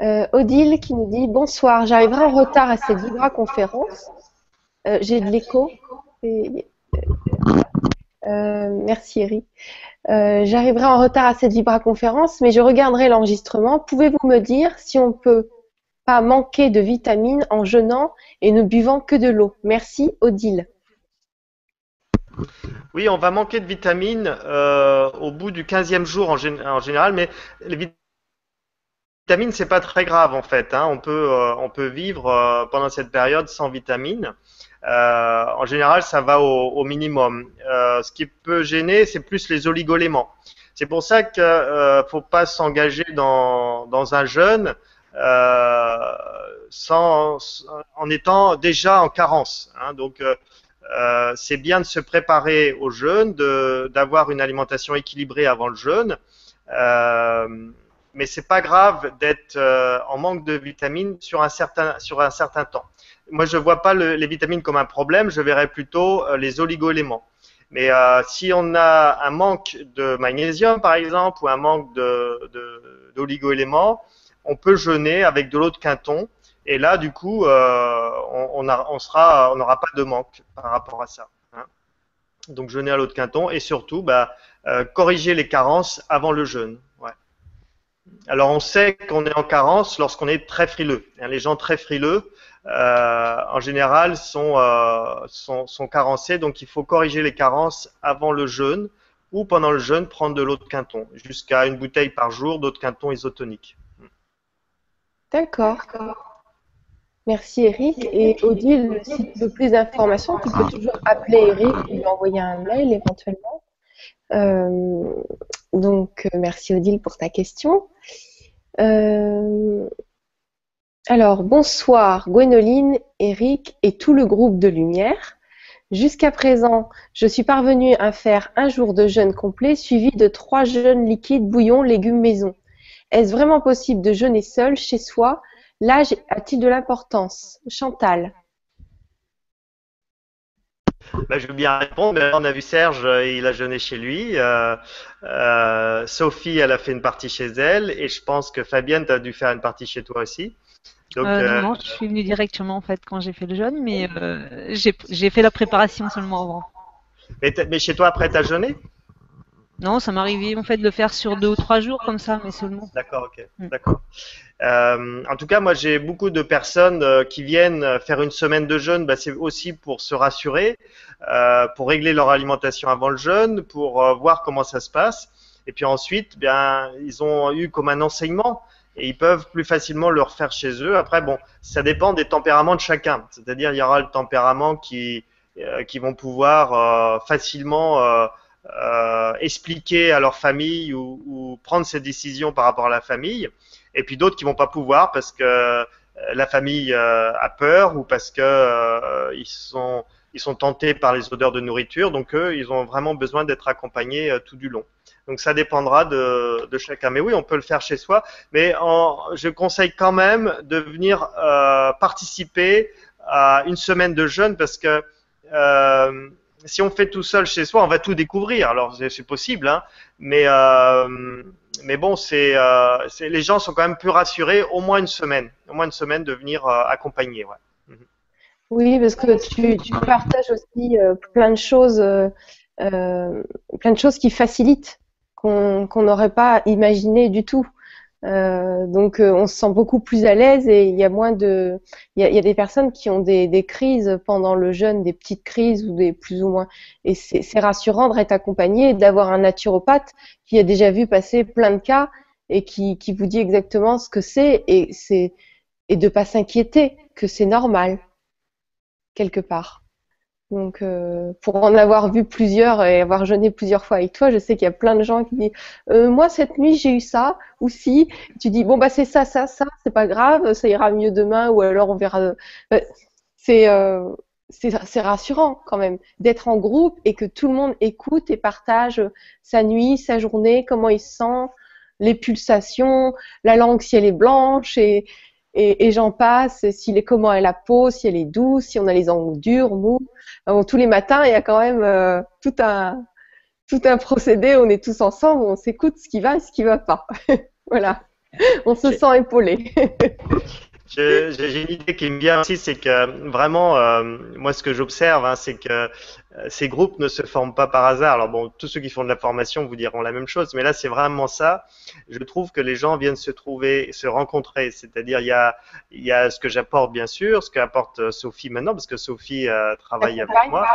Euh, Odile qui nous dit bonsoir, j'arriverai en retard à cette Vibra conférence. Euh, J'ai de l'écho. Euh, merci Eric. Euh, j'arriverai en retard à cette Vibra conférence, mais je regarderai l'enregistrement. Pouvez-vous me dire si on peut pas manquer de vitamines en jeûnant et ne buvant que de l'eau? Merci Odile. Oui, on va manquer de vitamines au bout du 15e jour en, général, mais les vitamines, c'est pas très grave en fait. Hein. On, peut, on peut vivre pendant cette période sans vitamines. Euh, en général, ça va au, minimum. Euh, ce qui peut gêner, c'est plus les oligoléments. C'est pour ça qu'il ne euh, faut pas s'engager dans, un jeûne sans, en étant déjà en carence. Hein. Donc, c'est bien de se préparer au jeûne, d'avoir une alimentation équilibrée avant le jeûne. Euh, mais c'est pas grave d'être en manque de vitamines sur un certain, sur un certain temps moi, je vois pas les vitamines comme un problème, je verrais plutôt euh, les oligoéléments. Mais euh, si on a un manque de magnésium, par exemple, ou un manque d'oligoéléments, on peut jeûner avec de l'eau de quinton. Et là, du coup, euh, on, n'aura pas de manque par rapport à ça. Hein. Donc, jeûner à l'eau de quinton et surtout, bah, corriger les carences avant le jeûne. Alors, on sait qu'on est en carence lorsqu'on est très frileux. Les gens très frileux, euh, en général, sont, euh, sont, carencés. Donc, il faut corriger les carences avant le jeûne ou pendant le jeûne, prendre de l'eau de quinton, jusqu'à une bouteille par jour d'eau de quinton isotonique. D'accord. Merci Eric. Et Odile, si tu veux plus d'informations, tu peux toujours appeler Eric ou lui envoyer un mail éventuellement. Euh, donc, merci Odile pour ta question. Euh, alors, bonsoir Gwénoline, Eric et tout le groupe de Lumière. Jusqu'à présent, je suis parvenue à faire un jour de jeûne complet suivi de trois jeûnes liquides, bouillon, légumes maison. Est-ce vraiment possible de jeûner seul chez soi? L'âge a-t-il de l'importance? Chantal. Bah, je veux bien répondre. Mais on a vu Serge, euh, il a jeûné chez lui. Euh, euh, Sophie, elle a fait une partie chez elle. Et je pense que Fabienne, tu as dû faire une partie chez toi aussi. Donc, euh, non, je suis venue directement en fait quand j'ai fait le jeûne, mais j'ai fait la préparation seulement avant. Mais, mais chez toi, après, tu as jeûné? Non, ça m'arrivait en fait de le faire sur deux ou trois jours comme ça, mais seulement. D'accord, ok, mm. d'accord. Euh, en tout cas, moi j'ai beaucoup de personnes euh, qui viennent faire une semaine de jeûne. Bah, c'est aussi pour se rassurer, euh, pour régler leur alimentation avant le jeûne, pour euh, voir comment ça se passe. Et puis ensuite, bien, ils ont eu comme un enseignement et ils peuvent plus facilement le refaire chez eux. Après, bon, ça dépend des tempéraments de chacun. C'est-à-dire, il y aura le tempérament qui qui vont pouvoir facilement euh, expliquer à leur famille ou, ou, prendre ces décisions par rapport à la famille, et puis d'autres qui vont pas pouvoir parce que euh, la famille euh, a peur ou parce que euh, ils sont ils sont tentés par les odeurs de nourriture, donc eux, ils ont vraiment besoin d'être accompagnés tout du long. Donc ça dépendra de, de, chacun. Mais oui, on peut le faire chez soi. Mais en, je conseille quand même de venir euh, participer à une semaine de jeûne parce que euh, si on fait tout seul chez soi, on va tout découvrir. Alors c'est possible, hein, mais euh, mais bon, euh, les gens sont quand même plus rassurés au moins une semaine, au moins une semaine de venir euh, accompagner. Ouais. Mhm. Oui, parce que tu, tu partages aussi plein de choses, plein de choses qui facilitent qu'on n'aurait pas imaginé du tout. Euh, donc euh, on se sent beaucoup plus à l'aise et il y a moins de, il y a, des personnes qui ont des, crises pendant le jeûne, des petites crises ou des plus ou moins. Et c'est rassurant d'être accompagné, d'avoir un naturopathe qui a déjà vu passer plein de cas et qui, qui vous dit exactement ce que c'est et c'est et de pas s'inquiéter que c'est normal quelque part. Donc, euh, pour en avoir vu plusieurs et avoir jeûné plusieurs fois avec toi, je sais qu'il y a plein de gens qui disent euh, Moi, cette nuit, j'ai eu ça, ou si. Tu dis Bon, bah, c'est ça, ça, ça, c'est pas grave, ça ira mieux demain, ou alors on verra. Euh, c'est euh, c'est rassurant quand même d'être en groupe et que tout le monde écoute et partage sa nuit, sa journée, comment il se sent, les pulsations, la langue si elle est blanche et, et, et j'en passe, s'il est comment est la peau, si elle est douce, si on a les ongles durs, mous tous les matins, il y a quand même euh, tout un tout un procédé. On est tous ensemble, on s'écoute ce qui va et ce qui va pas. voilà, on se sent épaulé. J'ai une idée qui me vient aussi, c'est que vraiment, euh, moi, ce que j'observe, hein, c'est que euh, ces groupes ne se forment pas par hasard. Alors bon, tous ceux qui font de la formation vous diront la même chose, mais là, c'est vraiment ça. Je trouve que les gens viennent se trouver, se rencontrer. C'est-à-dire, il y a, il y a ce que j'apporte, bien sûr, ce qu'apporte Sophie maintenant, parce que Sophie euh, travaille avec moi.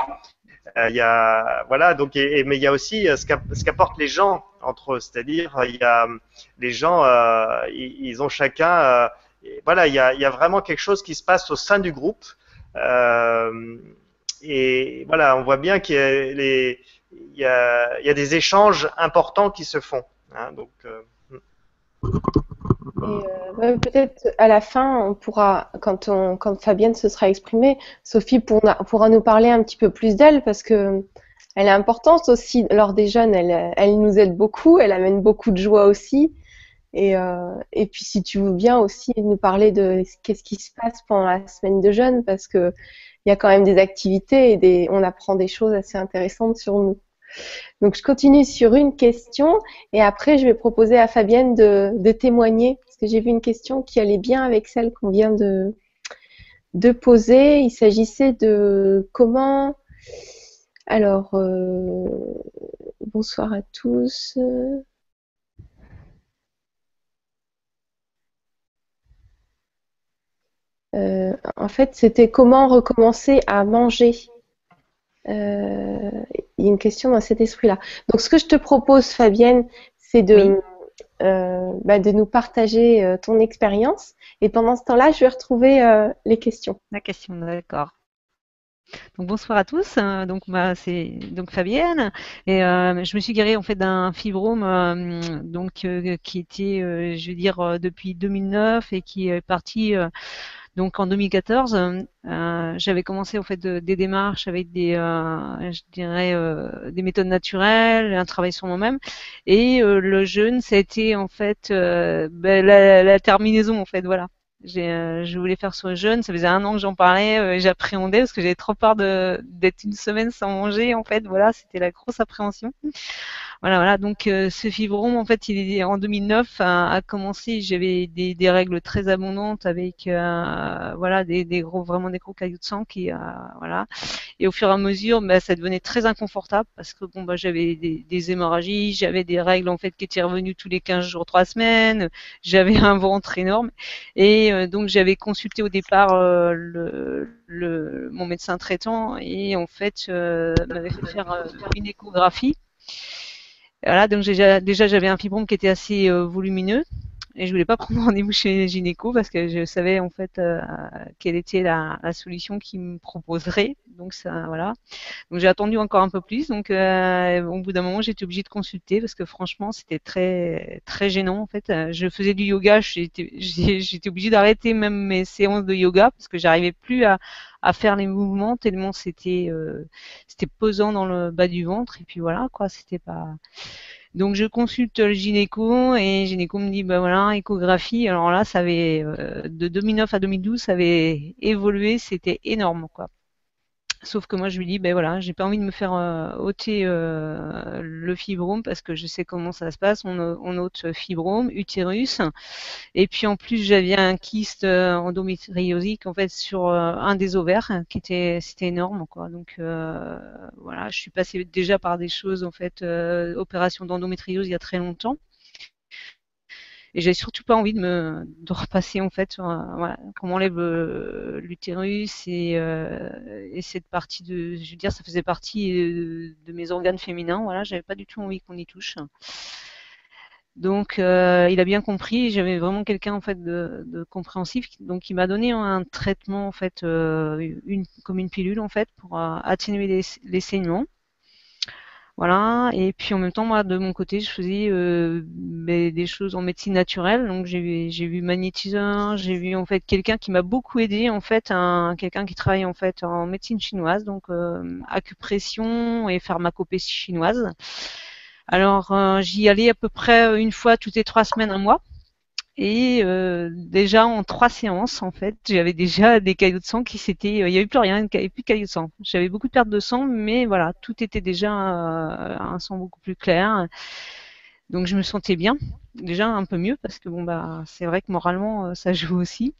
Il y a, voilà, donc, et, mais il y a aussi ce qu'apportent les gens entre eux. C'est-à-dire, il y a les gens, ils, ils, ont chacun voilà, il y a, vraiment quelque chose qui se passe au sein du groupe. Euh, et voilà, on voit bien qu'il y, a, des échanges importants qui se font. Hein, euh, euh, peut-être à la fin, on pourra, quand, Fabienne se sera exprimée, Sophie pourra, nous parler un petit peu plus d'elle parce que elle est importante aussi lors des jeunes. Elle nous aide beaucoup, elle amène beaucoup de joie aussi. Et, euh, et puis si tu veux bien aussi nous parler de qu'est-ce qui se passe pendant la semaine de jeûne, parce que il y a quand même des activités et des, on apprend des choses assez intéressantes sur nous. Donc je continue sur une question et après je vais proposer à Fabienne de, de témoigner parce que j'ai vu une question qui allait bien avec celle qu'on vient de, de poser. Il s'agissait de comment. Alors euh, bonsoir à tous. Euh, en fait, c'était comment recommencer à manger. Euh, il y a une question dans cet esprit-là. Donc, ce que je te propose, Fabienne, c'est de, euh, bah, de nous partager ton expérience. Et pendant ce temps-là, je vais retrouver les questions. La question, d'accord. Donc bonsoir à tous. Donc bah, c'est donc Fabienne et je me suis guérie en fait d'un fibrome donc qui était je veux dire depuis 2009 et qui est parti donc en 2014, euh, j'avais commencé en fait des démarches avec des, euh, je dirais, euh, des méthodes naturelles, un travail sur moi-même, et le jeûne, ça a été en fait ben, la, la, terminaison en fait, voilà. je voulais faire le jeûne. Ça faisait un an que j'en parlais, j'appréhendais parce que j'avais trop peur d'être une semaine sans manger. En fait, voilà, c'était la grosse appréhension. Voilà, voilà. Donc euh, ce fibrome, en fait, il est en 2009 a, a commencé. J'avais des, des, règles très abondantes avec, euh, voilà, des, des, gros, vraiment des gros cailloux de sang qui, euh, voilà. Et au fur et à mesure, bah, ça devenait très inconfortable parce que bon, bah, j'avais des, des hémorragies, j'avais des règles en fait qui étaient revenues tous les 15 jours, 3 semaines. J'avais un ventre énorme et donc j'avais consulté au départ le, le, mon médecin traitant et en fait m'avait fait faire une échographie voilà, donc déjà, j'avais un fibrome qui était assez euh, volumineux et je voulais pas prendre rendez-vous chez gynéco parce que je savais en fait euh, quelle était la, la solution qu'il me proposerait. Donc ça, voilà. Donc j'ai attendu encore un peu plus. Donc euh, au bout d'un moment, j'étais obligée de consulter parce que franchement, c'était très très gênant en fait. Je faisais du yoga, j'étais obligée d'arrêter même mes séances de yoga parce que j'arrivais plus à, à faire les mouvements tellement c'était euh, c'était pesant dans le bas du ventre et puis voilà quoi, c'était pas donc je consulte le gynéco et le gynéco me dit bah voilà échographie. Alors là ça avait euh, de 2009 à 2012 ça avait évolué, c'était énorme quoi. Sauf que moi, je lui dis, ben voilà, j'ai pas envie de me faire euh, ôter euh, le fibrome parce que je sais comment ça se passe. On, on ôte fibrome, utérus, et puis en plus, j'avais un kyste euh, endométriosique en fait sur un des ovaires qui était, c'était énorme quoi. Donc voilà, je suis passée déjà par des choses en fait, opération d'endométriose il y a très longtemps et j'avais surtout pas envie de me repasser en fait sur voilà, qu'on enlève euh, l'utérus et, euh, et cette partie de je veux dire ça faisait partie de, mes organes féminins voilà j'avais pas du tout envie qu'on y touche. Donc euh, il a bien compris j'avais vraiment quelqu'un en fait de, compréhensif donc il m'a donné un traitement en fait euh, une comme une pilule en fait pour euh, atténuer les saignements voilà. Et puis en même temps, moi, de mon côté, je faisais euh, des choses en médecine naturelle. Donc j'ai vu magnétiseur, j'ai vu en fait quelqu'un qui m'a beaucoup aidé, en fait, un quelqu'un qui travaille en fait en médecine chinoise, donc euh, acupression et pharmacopécie chinoise. Alors euh, j'y allais à peu près une fois toutes les trois semaines, un mois. Et euh, déjà en trois séances, en fait, j'avais déjà des caillots de sang qui s'étaient, euh, il n'y avait plus rien, il n'y avait plus de caillots de sang. J'avais beaucoup de pertes de sang, mais voilà, tout était déjà euh, un sang beaucoup plus clair. Donc je me sentais bien, déjà un peu mieux parce que bon bah c'est vrai que moralement ça joue aussi.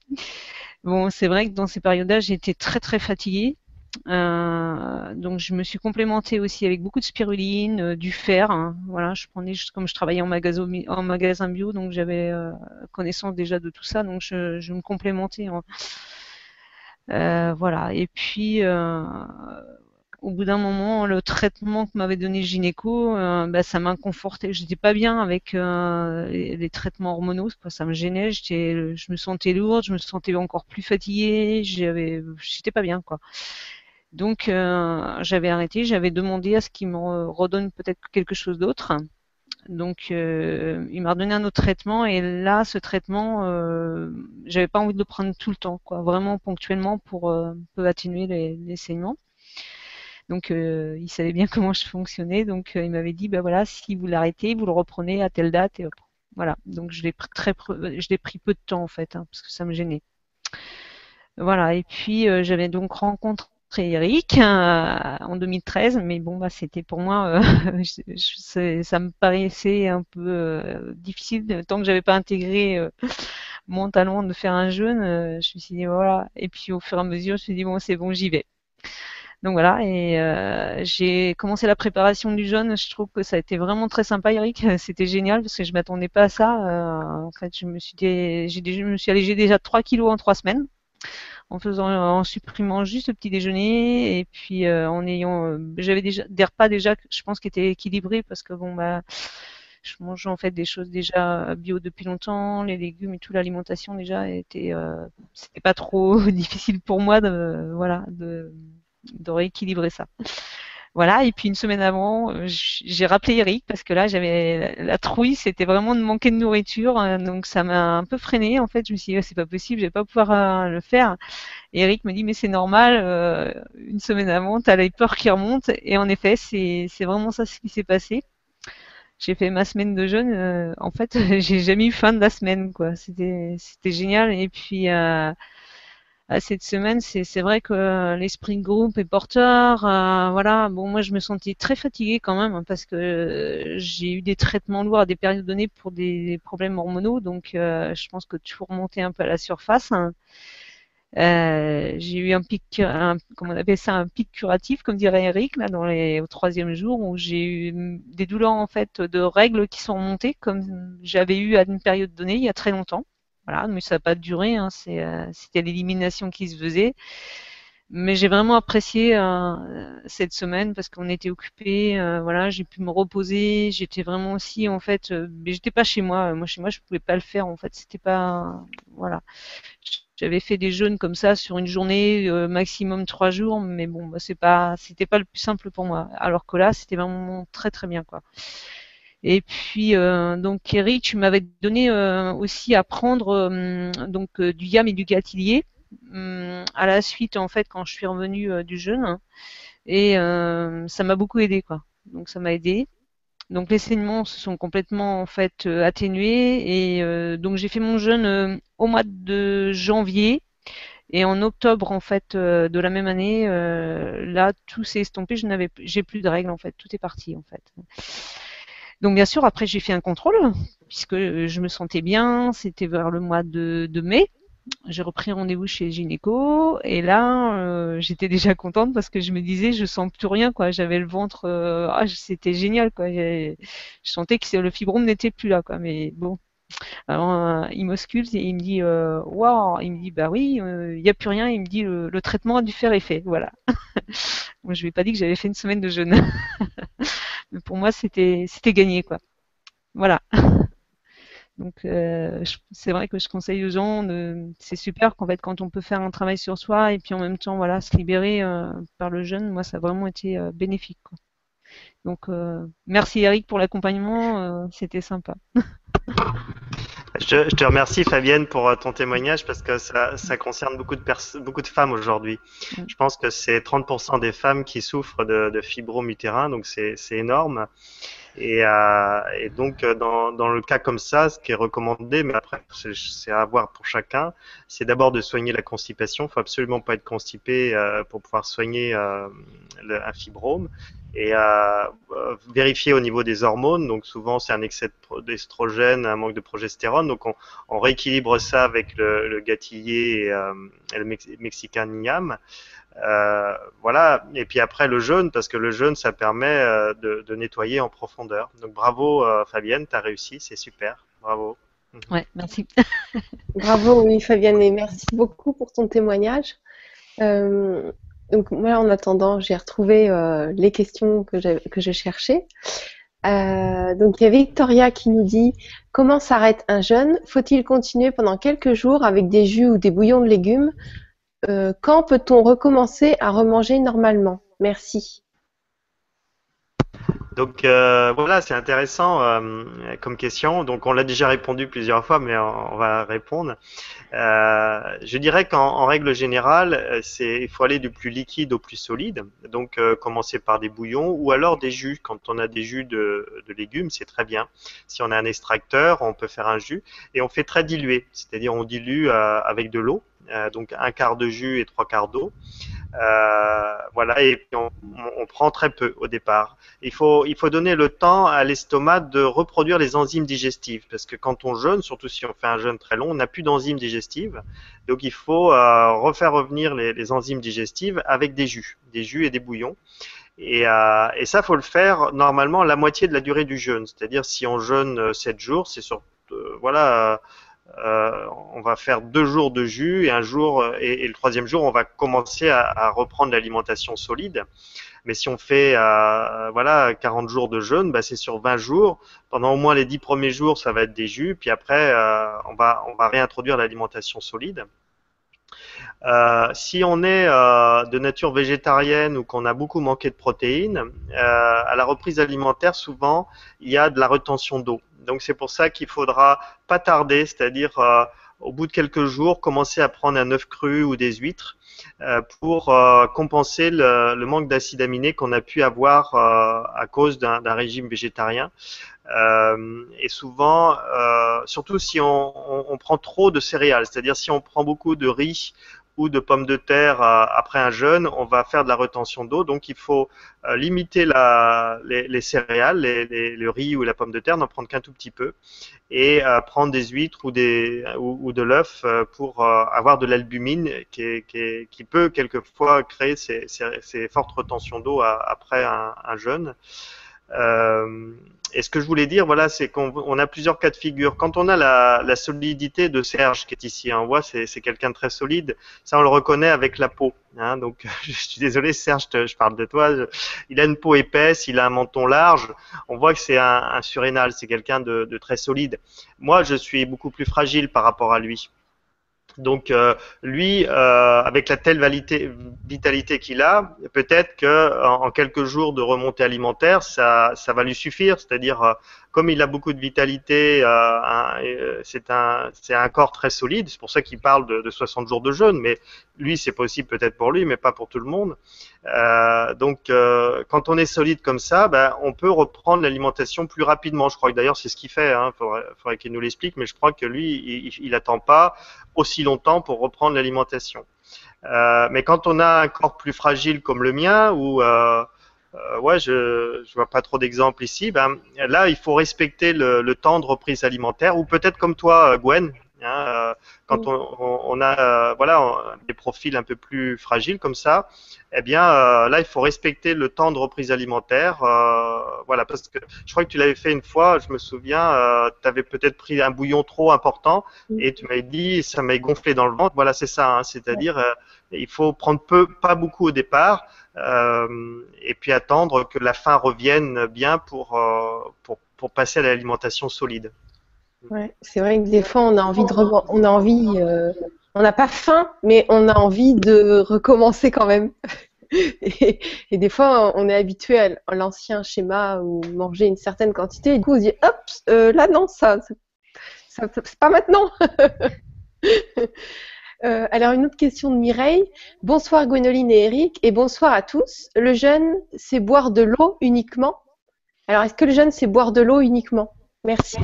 Bon, c'est vrai que dans ces périodes-là, j'étais très très fatiguée. Euh, donc je me suis complémentée aussi avec beaucoup de spiruline, euh, du fer. Hein. Voilà, je prenais comme je travaillais en magasin, bio, donc j'avais euh, connaissance déjà de tout ça, donc je, me complémentais. Hein. voilà. Et puis au bout d'un moment, le traitement que m'avait donné le gynéco, bah, ça m'inconfortait. J'étais pas bien avec les, traitements hormonaux, quoi. ça me gênait. Je me sentais lourde, je me sentais encore plus fatiguée. J'avais, j'étais pas bien, quoi. Donc euh, j'avais arrêté, j'avais demandé à ce qu'il me redonne peut-être quelque chose d'autre. Donc euh, il m'a redonné un autre traitement et là ce traitement, euh, j'avais pas envie de le prendre tout le temps, quoi, vraiment ponctuellement pour euh, peu atténuer les, les saignements. Donc euh, il savait bien comment je fonctionnais, donc il m'avait dit bah voilà si vous l'arrêtez, vous le reprenez à telle date et voilà. Donc je l'ai pris très, je l'ai pris peu de temps en fait hein, parce que ça me gênait. Voilà, et puis j'avais donc rencontré Eric euh, en 2013, mais bon, bah, c'était pour moi, euh, ça me paraissait un peu euh, difficile tant que j'avais pas intégré mentalement de faire un jeûne. je me suis dit voilà, et puis au fur et à mesure, je me suis dit bon, c'est bon, j'y vais. Donc voilà, et j'ai commencé la préparation du jeûne. Je trouve que ça a été vraiment très sympa, Eric. C'était génial parce que je m'attendais pas à ça. en fait, je me suis, dit, je me suis allégé déjà 3 kilos en 3 semaines en faisant en supprimant juste le petit déjeuner et puis euh, en ayant euh, j'avais déjà des repas déjà je pense qui étaient équilibrés parce que bon bah je mange en fait des choses déjà bio depuis longtemps les légumes et tout l'alimentation déjà était euh, c'était pas trop difficile pour moi de voilà de de rééquilibrer ça voilà, et puis une semaine avant, euh, j'ai rappelé Eric parce que là, j'avais la trouille, c'était vraiment de manquer de nourriture, euh, donc ça m'a un peu freiné. En fait, je me suis dit, c'est pas possible, je vais pas pouvoir euh, le faire. Et Eric me dit, mais c'est normal, une semaine avant, tu as les peurs qui remontent, et en effet, c'est vraiment ça ce qui s'est passé. j'ai fait ma semaine de jeûne. en fait, j'ai jamais eu faim de la semaine, quoi. C'était, c'était génial. Et puis, cette semaine, c'est vrai que l'esprit groupe est porteur. Euh, voilà, bon, moi je me sentais très fatiguée quand même hein, parce que j'ai eu des traitements lourds à des périodes données pour des problèmes hormonaux, donc euh, je pense que tout remontait un peu à la surface. Hein. Euh, j'ai eu un pic, un, comment on appelle ça, un pic curatif, comme dirait Eric, là, dans les, au troisième jour, où j'ai eu des douleurs en fait de règles qui sont remontées, comme j'avais eu à une période donnée il y a très longtemps. Voilà, mais ça n'a pas duré. Hein, euh, c'était l'élimination qui se faisait. Mais j'ai vraiment apprécié euh, cette semaine parce qu'on était occupés. Euh, voilà, j'ai pu me reposer. J'étais vraiment aussi en fait, mais j'étais pas chez moi. Moi chez moi, je pouvais pas le faire en fait. C'était pas, voilà. J'avais fait des jeûnes comme ça sur une journée maximum trois jours, mais bon, bah, c'est pas, c'était pas le plus simple pour moi. Alors que là, c'était vraiment très très bien quoi. Et puis euh, donc Eric, tu m'avais donné euh, aussi à prendre euh, donc du yam et du gatilier à la suite en fait quand je suis revenue du jeûne et ça m'a beaucoup aidé quoi. Donc ça m'a aidé. Donc les saignements se sont complètement en fait atténués et donc j'ai fait mon jeûne au mois de janvier et en octobre en fait de la même année là tout s'est estompé, je n'avais j'ai plus de règles en fait, tout est parti en fait. Donc bien sûr, après j'ai fait un contrôle, puisque je me sentais bien, c'était vers le mois de, mai. J'ai repris rendez-vous chez gynéco et là euh, j'étais déjà contente parce que je me disais je sens plus rien quoi. J'avais le ventre euh, ah, c'était génial quoi. Je sentais que le fibrome n'était plus là quoi. Mais bon. Alors, euh, il m'ausculte et il me dit waouh. Il me dit bah oui il n'y a plus rien. Il me dit le, traitement a dû faire effet. Voilà. Moi je lui ai pas dit que j'avais fait une semaine de jeûne pour moi, c'était gagné, quoi. Voilà. Donc euh, c'est vrai que je conseille aux gens, c'est super qu'en fait quand on peut faire un travail sur soi et puis en même temps voilà se libérer euh, par le jeûne, moi ça a vraiment été euh, bénéfique. Quoi. Donc merci Eric pour l'accompagnement, c'était sympa. Je, te remercie Fabienne pour ton témoignage parce que ça, ça concerne beaucoup de, beaucoup de femmes aujourd'hui. Mm. Je pense que c'est 30% des femmes qui souffrent de, de fibrome utérin, donc c'est énorme. Et, euh, et donc, euh, dans, dans, le cas comme ça, ce qui est recommandé, mais après, c'est à voir pour chacun, c'est d'abord de soigner la constipation. Il faut absolument pas être constipé euh, pour pouvoir soigner euh, le, un fibrome. Et euh, vérifier au niveau des hormones. Donc, souvent, c'est un excès d'estrogène, un manque de progestérone. Donc, on, on rééquilibre ça avec le, le gâtillier et, euh, et le mexicain niam. Euh, voilà. Et puis après le jeûne, parce que le jeûne, ça permet euh, de, de, nettoyer en profondeur. Donc bravo Fabienne, tu as réussi, c'est super. Bravo. Ouais, merci. bravo, oui Fabienne, et merci beaucoup pour ton témoignage. Donc moi, en attendant, j'ai retrouvé euh, les questions que, que je cherchais. Euh, donc il y a Victoria qui nous dit comment s'arrête un jeûne? Faut-il continuer pendant quelques jours avec des jus ou des bouillons de légumes? Euh, quand peut-on recommencer à remanger normalement? Merci. Donc euh, voilà, c'est intéressant euh, comme question. Donc on l'a déjà répondu plusieurs fois, mais on, va répondre. Euh, je dirais qu'en règle générale, c'est il faut aller du plus liquide au plus solide. Donc commencer par des bouillons ou alors des jus. Quand on a des jus de, de légumes, c'est très bien. Si on a un extracteur, on peut faire un jus et on fait très dilué, c'est-à-dire on dilue avec de l'eau donc un quart de jus et trois quarts d'eau. Euh, voilà, et on, on, prend très peu au départ. Il faut, il faut donner le temps à l'estomac de reproduire les enzymes digestives, parce que quand on jeûne, surtout si on fait un jeûne très long, on n'a plus d'enzymes digestives. Donc il faut euh, refaire revenir les, les, enzymes digestives avec des jus, des jus et des bouillons. Et, euh, et ça, faut le faire normalement la moitié de la durée du jeûne. C'est-à-dire si on jeûne 7 jours, c'est sur voilà euh, on va faire deux jours de jus et un jour et, le troisième jour on va commencer à, reprendre l'alimentation solide. Mais si on fait euh, voilà 40 jours de jeûne, bah, c'est sur 20 jours. Pendant au moins les 10 premiers jours, ça va être des jus, puis après euh, on va réintroduire l'alimentation solide. Euh, si on est euh, de nature végétarienne ou qu'on a beaucoup manqué de protéines, euh, à la reprise alimentaire, souvent, il y a de la retention d'eau. Donc c'est pour ça qu'il faudra pas tarder, c'est-à-dire euh, au bout de quelques jours, commencer à prendre un œuf cru ou des huîtres euh, pour euh, compenser le, manque d'acides aminés qu'on a pu avoir à cause d'un régime végétarien. et souvent, surtout si on, prend trop de céréales, c'est-à-dire si on prend beaucoup de riz ou de pommes de terre après un jeûne, on va faire de la retention d'eau. Donc il faut limiter la, les, céréales, les, le riz ou la pomme de terre, n'en prendre qu'un tout petit peu, et prendre des huîtres ou, de l'œuf pour avoir de l'albumine qui, peut quelquefois créer ces, fortes retentions d'eau après un, jeûne. Euh, et ce que je voulais dire, voilà, c'est qu'on a plusieurs cas de figure. Quand on a la, solidité de Serge qui est ici, hein, on voit, c'est quelqu'un de très solide. Ça, on le reconnaît avec la peau. Hein, donc, je suis désolé, Serge, je, parle de toi. il a une peau épaisse, il a un menton large. On voit que c'est un, un surrénal, c'est quelqu'un de très solide. Moi, je suis beaucoup plus fragile par rapport à lui. Donc euh, lui, euh, avec la telle vitalité qu'il a, peut-être que en, quelques jours de remontée alimentaire, ça, ça va lui suffire. C'est-à-dire euh, comme il a beaucoup de vitalité, euh, euh, c'est un, un corps très solide. C'est pour ça qu'il parle de, de, 60 jours de jeûne. Mais lui, c'est possible peut-être pour lui, mais pas pour tout le monde. Euh, donc, quand on est solide comme ça, ben, on peut reprendre l'alimentation plus rapidement. Je crois que d'ailleurs, c'est ce qu'il fait. Hein. faudrait, qu'il nous l'explique. Mais je crois que lui, il, il attend pas aussi longtemps pour reprendre l'alimentation. Euh, mais quand on a un corps plus fragile comme le mien, ou euh, euh, ouais, je je vois pas trop d'exemples ici. Ben là, il faut respecter le, le temps de reprise alimentaire, ou peut-être comme toi, Gwen. Hein, euh, quand on, on, a euh, voilà des profils un peu plus fragiles comme ça, eh bien là, il faut respecter le temps de reprise alimentaire. voilà, parce que je crois que tu l'avais fait une fois. Je me souviens, tu avais peut-être pris un bouillon trop important et tu m'avais dit ça m'a gonflé dans le ventre. Voilà, c'est ça. Hein, C'est-à-dire, il faut prendre peu, pas beaucoup au départ euh, et puis attendre que la faim revienne bien pour, euh, pour, pour passer à l'alimentation solide. Ouais, c'est vrai que des fois on a envie de on a envie euh, on n'a pas faim mais on a envie de recommencer quand même. et, des fois on est habitué à l'ancien schéma où manger une certaine quantité et du coup on se dit hop euh, là non ça c'est pas maintenant. Euh, alors, une autre question de Mireille. Bonsoir Gwénoline et Eric, et bonsoir à tous. Le jeûne, c'est boire de l'eau uniquement? Alors, est-ce que le jeûne, c'est boire de l'eau uniquement? Merci.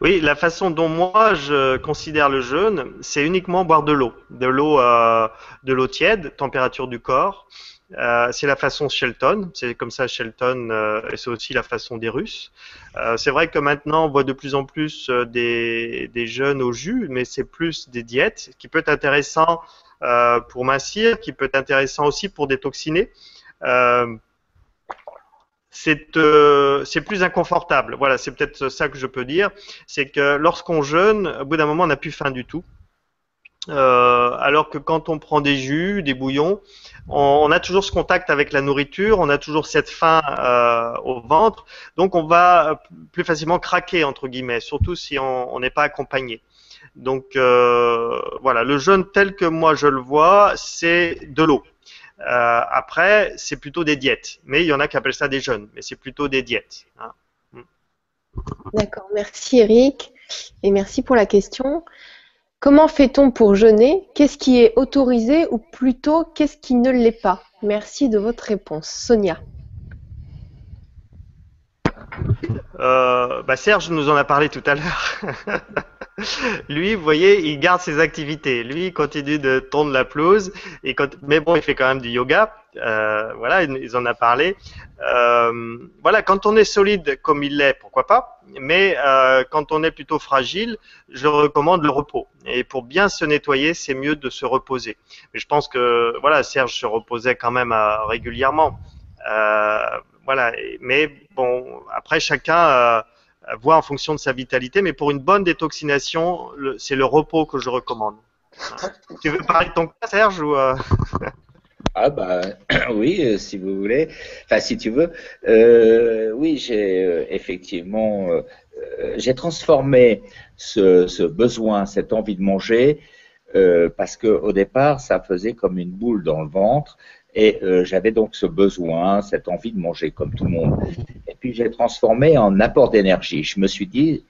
Oui, la façon dont moi je considère le jeûne, c'est uniquement boire de l'eau, de l'eau, euh, de l'eau tiède, température du corps. Euh, c'est la façon Shelton, c'est comme ça Shelton, euh, et c'est aussi la façon des Russes. Euh, c'est vrai que maintenant on voit de plus en plus des, des jeunes au jus, mais c'est plus des diètes, qui peut être intéressant pour mincir, qui peut être intéressant aussi pour détoxiner. c'est plus inconfortable. Voilà, c'est peut-être ça que je peux dire. C'est que lorsqu'on jeûne, au bout d'un moment, on n'a plus faim du tout. Euh, alors que quand on prend des jus, des bouillons, on, a toujours ce contact avec la nourriture, on a toujours cette faim euh, au ventre, donc on va plus facilement craquer entre guillemets, surtout si on n'est pas accompagné. Donc euh, voilà, le jeûne tel que moi je le vois, c'est de l'eau. Euh, après, c'est plutôt des diètes, mais il y en a qui appellent ça des jeûnes, mais c'est plutôt des diètes. Hein. D'accord, merci Eric, et merci pour la question. Comment fait-on pour jeûner? Qu'est-ce qui est autorisé ou plutôt qu'est-ce qui ne l'est pas? Merci de votre réponse. Sonia. Euh, bah Serge nous en a parlé tout à l'heure. Lui, vous voyez, il garde ses activités. Lui, il continue de tourner la pelouse. Mais bon, il fait quand même du yoga. Euh, voilà, ils en a parlé. Euh, voilà, quand on est solide comme il l'est, pourquoi pas. Mais quand on est plutôt fragile, je recommande le repos. Et pour bien se nettoyer, c'est mieux de se reposer. Mais je pense que voilà, Serge se reposait quand même régulièrement. Euh, voilà. Mais bon, après chacun voit en fonction de sa vitalité. Mais pour une bonne détoxination, c'est le repos que je recommande. tu veux parler de ton cas, Serge ou Ah bah oui, euh, si vous voulez. Enfin, si tu veux. Euh, oui, j'ai euh, effectivement, euh, j'ai transformé ce, ce, besoin, cette envie de manger, parce que au départ, ça faisait comme une boule dans le ventre, et j'avais donc ce besoin, cette envie de manger comme tout le monde. Et puis j'ai transformé en apport d'énergie. Je me suis dit,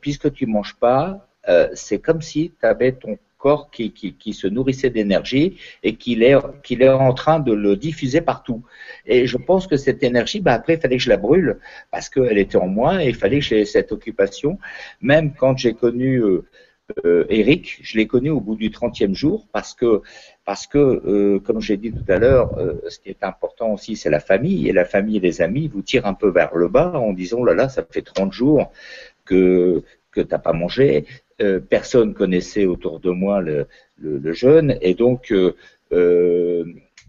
puisque tu manges pas, c'est comme si tu avais ton corps qui, qui, se nourrissait d'énergie et qu'il est, qu'il est en train de le diffuser partout. Et je pense que cette énergie, bah après, il fallait que je la brûle parce qu'elle était en moi et il fallait que j'ai cette occupation. Même quand j'ai connu euh, Eric, je l'ai connu au bout du 30e jour parce que, parce que euh, comme j'ai dit tout à l'heure, euh, ce qui est important aussi, c'est la famille. Et la famille et les amis vous tirent un peu vers le bas en disant, là là, ça fait 30 jours que, que tu n'as pas mangé. Euh, personne connaissait autour de moi le, le, le. Et donc,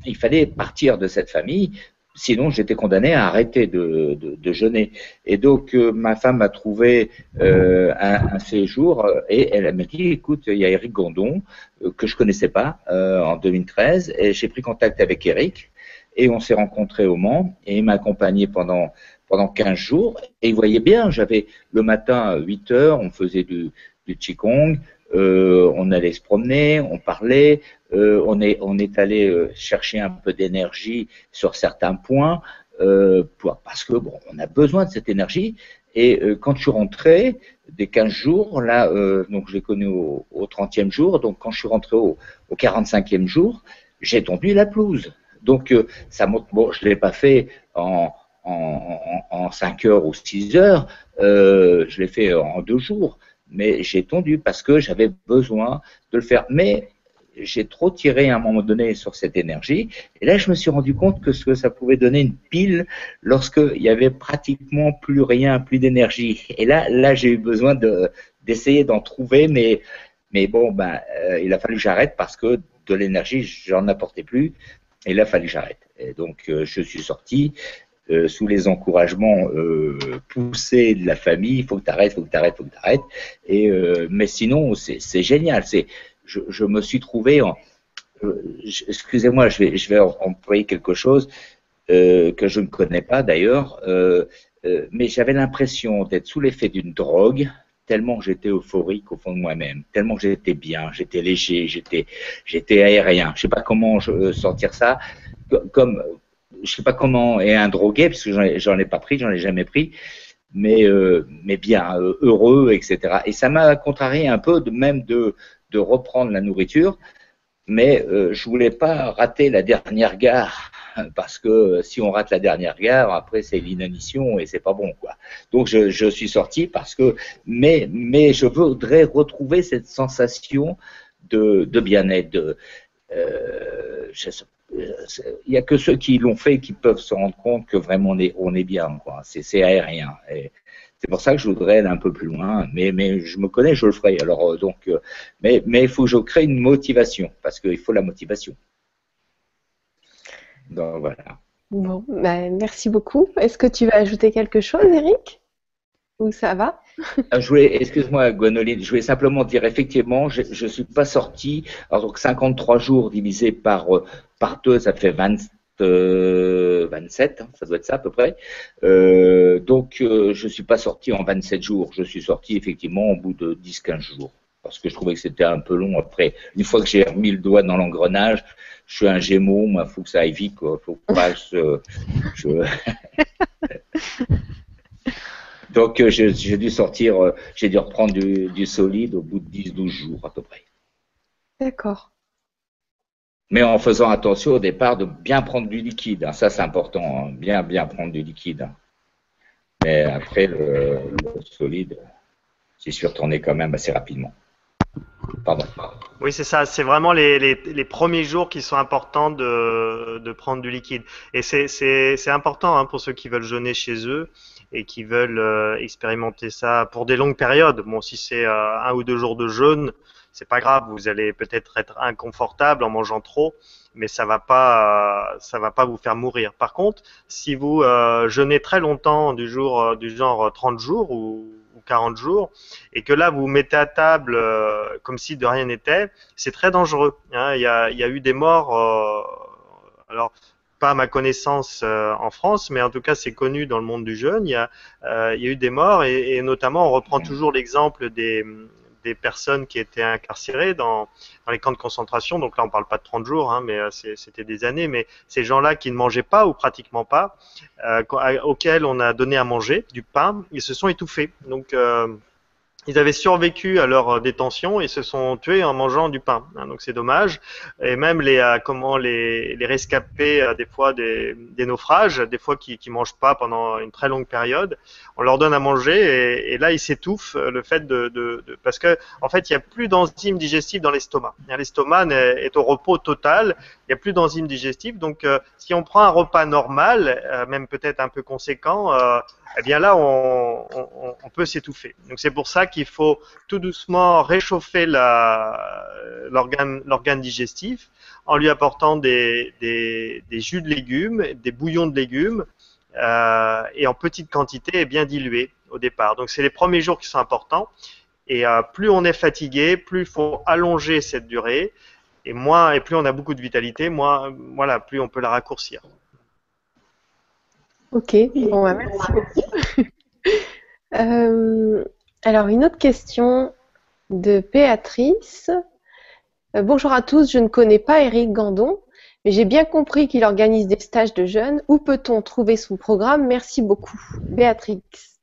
il fallait partir de cette famille Sinon, j'étais condamné à arrêter de, de, jeûner. Et donc, euh, ma femme a trouvé euh, un, séjour et elle m'a dit, écoute, il y a Eric Gondon euh, que je connaissais pas euh, en 2013 et j'ai pris contact avec Eric et on s'est rencontrés au Mans et il m'a accompagné pendant pendant 15 jours et il voyait bien, j'avais le matin à 8 heures, on faisait du, du Qigong, euh, on allait se promener, on parlait, euh, on est allé euh, chercher un peu d'énergie sur certains points parce que bon, on a besoin de cette énergie. Et quand je suis rentré, des 15 jours, là, donc je l'ai connu au, au, 30e jour, donc quand je suis rentré au, au 45e jour, j'ai tendu la pelouse. Donc ça bon, je l'ai pas fait en, en, en, en 5 heures ou 6 heures, je l'ai fait en deux jours mais j'ai tondu parce que j'avais besoin de le faire. Mais j'ai trop tiré à un moment donné sur cette énergie. Et là, je me suis rendu compte que, ça pouvait donner une pile lorsqu'il y avait pratiquement plus rien, plus d'énergie. Et là, là, j'ai eu besoin de, d'essayer d'en trouver, mais, mais bon, ben, euh, il a fallu que j'arrête parce que de l'énergie, j'en apportais plus. Et là, il a fallu que j'arrête. Et donc, euh, je suis sorti. Euh, sous les encouragements euh, poussés de la famille, il faut que tu arrêtes, il faut que tu arrêtes, il faut que tu arrêtes. Et, euh, mais sinon, c'est génial. C'est, je, je, me suis trouvé en. Excusez-moi, je vais, je vais employer quelque chose que je ne connais pas d'ailleurs, mais j'avais l'impression d'être sous l'effet d'une drogue, tellement j'étais euphorique au fond de moi-même, tellement j'étais bien, j'étais léger, j'étais, j'étais aérien. Je sais pas comment je, sortir ça. Comme, je sais pas comment, et un drogué, parce que j'en ai, pas pris, j'en ai jamais pris, mais, euh, mais bien euh, heureux, etc. Et ça m'a contrarié un peu de même de, reprendre la nourriture, mais euh, je voulais pas rater la dernière gare parce que si on rate la dernière gare, après c'est l'inanition et c'est pas bon quoi. Donc je, je, suis sorti parce que mais mais je voudrais retrouver cette sensation de, de bien-être. De, euh, je sais il n'y a que ceux qui l'ont fait qui peuvent se rendre compte que vraiment on est, bien. C'est aérien. c'est pour ça que je voudrais aller un peu plus loin. Mais, je me connais, je le ferai. Alors, euh, donc, euh, mais, il faut que je crée une motivation parce qu'il faut la motivation. Donc voilà. Bon, ben, merci beaucoup. Est-ce que tu vas ajouter quelque chose, Eric? Ou ça va ah, je voulais, excuse-moi, Gwenoline, je voulais simplement dire, effectivement, je ne suis pas sorti. Alors, donc, 53 jours divisé par, euh, par deux, ça fait 20, 27, euh, hein, ça doit être ça à peu près. Euh, donc, euh, je ne suis pas sorti en 27 jours. Je suis sorti effectivement au bout de 10-15 jours. Parce que je trouvais que c'était un peu long après. Une fois que j'ai remis le doigt dans l'engrenage, je suis un gémeau, il faut que ça aille vite, quoi. Faut que je, je... Donc euh, j'ai dû sortir, euh, j'ai dû reprendre du, solide au bout de 10-12 jours à peu près. D'accord. Mais en faisant attention au départ de bien prendre du liquide. Hein. Ça c'est important, hein. bien bien prendre du liquide. Mais après le, solide, j'y suis retourné quand même assez rapidement. Pardon. Oui, c'est ça. C'est vraiment les, les, premiers jours qui sont importants de, de prendre du liquide. Et c'est important hein, pour ceux qui veulent jeûner chez eux et qui veulent euh, expérimenter ça pour des longues périodes. Bon, si c'est euh, un ou deux jours de jeûne, c'est pas grave. Vous allez peut-être être inconfortable en mangeant trop, mais ça va pas, ça va pas vous faire mourir. Par contre, si vous euh, jeûnez très longtemps, du jour, du genre 30 jours ou, 40 jours, et que là vous, vous mettez à table comme si de rien n'était, c'est très dangereux. Hein. Il y a eu des morts. alors pas à ma connaissance euh, en France, mais en tout cas c'est connu dans le monde du jeûne. Il y a, euh, il y a eu des morts et, notamment on reprend toujours l'exemple des, des personnes qui étaient incarcérées dans, dans, les camps de concentration. Donc là, on parle pas de 30 jours, hein, mais euh, c'était des années. Mais ces gens-là qui ne mangeaient pas ou pratiquement pas, euh, auxquels on a donné à manger du pain, ils se sont étouffés. Donc ils avaient survécu à leur euh, détention et se sont tués en mangeant du pain. Hein, donc c'est dommage. Et même les euh, comment les, les rescapés euh, des fois des, des, naufrages, des fois qui qui mangent pas pendant une très longue période, on leur donne à manger et, et là ils s'étouffent le fait de, de, de, parce que en fait il y a plus d'enzymes digestives dans l'estomac. L'estomac est au repos total. Il y a plus d'enzymes digestives. Donc si on prend un repas normal, même peut-être un peu conséquent eh bien là, on, on, on peut s'étouffer. Donc c'est pour ça qu'il faut tout doucement réchauffer l'organe digestif en lui apportant des, des, des, jus de légumes, des bouillons de légumes, euh, et en petite quantité et bien dilués au départ. Donc c'est les premiers jours qui sont importants. Et euh, plus on est fatigué, plus il faut allonger cette durée, et moins et plus on a beaucoup de vitalité, moins voilà, plus on peut la raccourcir. Ok, bon, bah, merci beaucoup. Euh, alors, une autre question de Béatrice. Euh, bonjour à tous, je ne connais pas Eric Gandon, mais j'ai bien compris qu'il organise des stages de jeunes. Où peut-on trouver son programme? Merci beaucoup. Béatrice.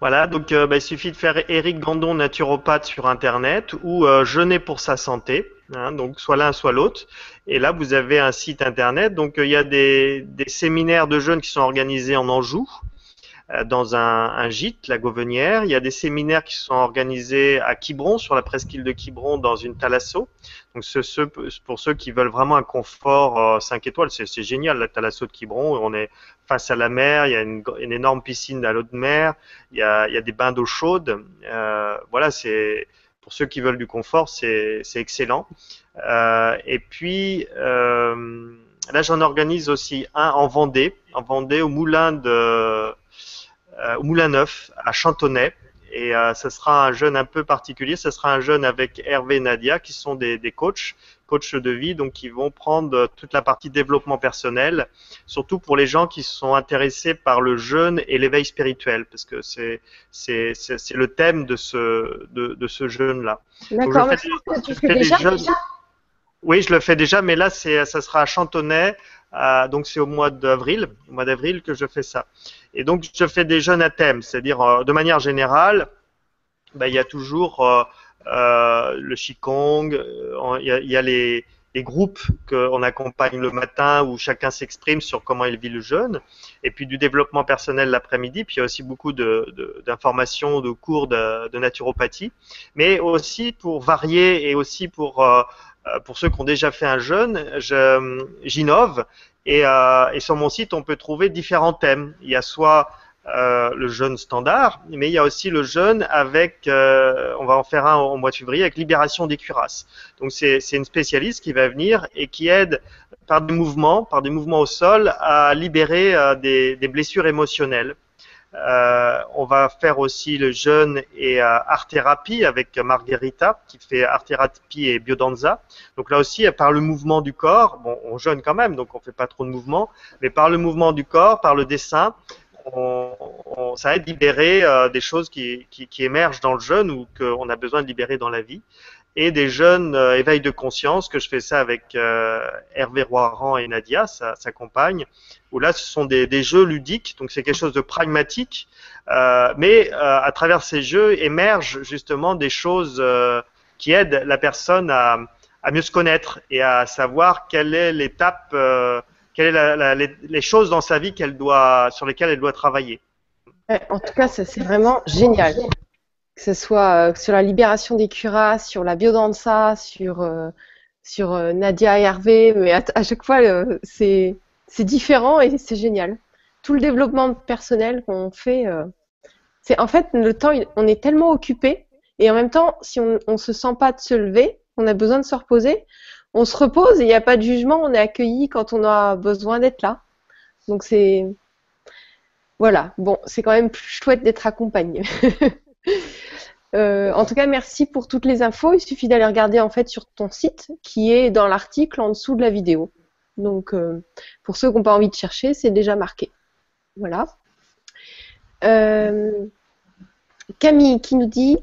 Voilà, donc euh, bah, il suffit de faire Eric Gandon naturopathe sur Internet ou Jeûner pour sa santé, hein, donc soit l'un soit l'autre. Et là, vous avez un site Internet. Donc il y a des, des séminaires de jeunes qui sont organisés en Anjou. Euh, dans un, un, gîte, la Gauvenière. Il y a des séminaires qui sont organisés à Quiberon, sur la presqu'île de Quiberon, dans une thalasso. Donc ce, ce, pour ceux qui veulent vraiment un confort 5 euh, étoiles, c'est génial, la thalasso de Quiberon. On est face à la mer, il y a une, une énorme piscine à l'eau de mer, il y a, il y a des bains d'eau chaude. Euh, voilà, c'est pour ceux qui veulent du confort, c'est excellent. Euh, et puis euh, là, j'en organise aussi un en Vendée, en Vendée au moulin de euh, au Moulin Neuf à Chantonnay. Et ce sera un jeune un peu particulier. Ce sera un jeune avec Hervé et Nadia qui sont des coachs, coachs de vie, donc qui vont prendre toute la partie développement personnel, surtout pour les gens qui sont intéressés par le jeûne et l'éveil spirituel, parce que c'est c'est c'est le thème de ce de, de ce jeûne là. D'accord. Tu fais déjà, déjà Oui, je le fais déjà, mais là c'est ça sera à Chantonnay euh, donc c'est au mois d'avril, au mois d'avril que je fais ça. Et donc je fais des jeunes à thème, c'est-à-dire euh, de manière générale, ben, il y a toujours euh, euh le qigong, il y a, il y a les, groupes qu'on accompagne le matin où chacun s'exprime sur comment il vit le jeûne, et puis du développement personnel l'après-midi, puis il y a aussi beaucoup d'informations, de, cours de, naturopathie, mais aussi pour varier et aussi pour euh, pour ceux qui ont déjà fait un jeûne, j'innove et, euh, et, sur mon site on peut trouver différents thèmes. Il y a soit euh, le jeûne standard, mais il y a aussi le jeûne avec, euh, on va en faire un au mois de février avec libération des cuirasses. Donc c'est une spécialiste qui va venir et qui aide par des mouvements, par des mouvements au sol, à libérer euh, des, des blessures émotionnelles. Euh, on va faire aussi le jeûne et euh, art thérapie avec Margherita qui fait art thérapie et biodanza. Donc là aussi, par le mouvement du corps, bon, on jeûne quand même, donc on fait pas trop de mouvement, mais par le mouvement du corps, par le dessin, on, ça aide à libérer euh, des choses qui, émergent dans le jeûne ou qu'on a besoin de libérer dans la vie. Et des jeunes euh, éveil de conscience, que je fais ça avec euh, Hervé Roiran et Nadia, sa, compagne, où là ce sont des, jeux ludiques, donc c'est quelque chose de pragmatique, euh, mais à travers ces jeux émergent justement des choses qui aident la personne à, mieux se connaître et à savoir quelle est l'étape, quelle est la, la, les, choses dans sa vie sur lesquelles elle doit travailler. En tout cas, ça c'est vraiment génial que ce soit euh, sur la libération des cuirasses, sur la biodanza, sur, euh, euh, Nadia et Hervé, mais à, à chaque fois, c'est différent et c'est génial. Tout le développement personnel qu'on fait, c'est en fait le temps, on est tellement occupé et en même temps, si on ne se sent pas de se lever, on a besoin de se reposer, on se repose et il n'y a pas de jugement, on est accueilli quand on a besoin d'être là. Donc c'est voilà, bon, c'est quand même plus chouette d'être accompagné. Euh, en tout cas, merci pour toutes les infos. Il suffit d'aller regarder en fait sur ton site qui est dans l'article en dessous de la vidéo. Donc, euh, pour ceux qui n'ont pas envie de chercher, c'est déjà marqué. Voilà. Euh, Camille qui nous dit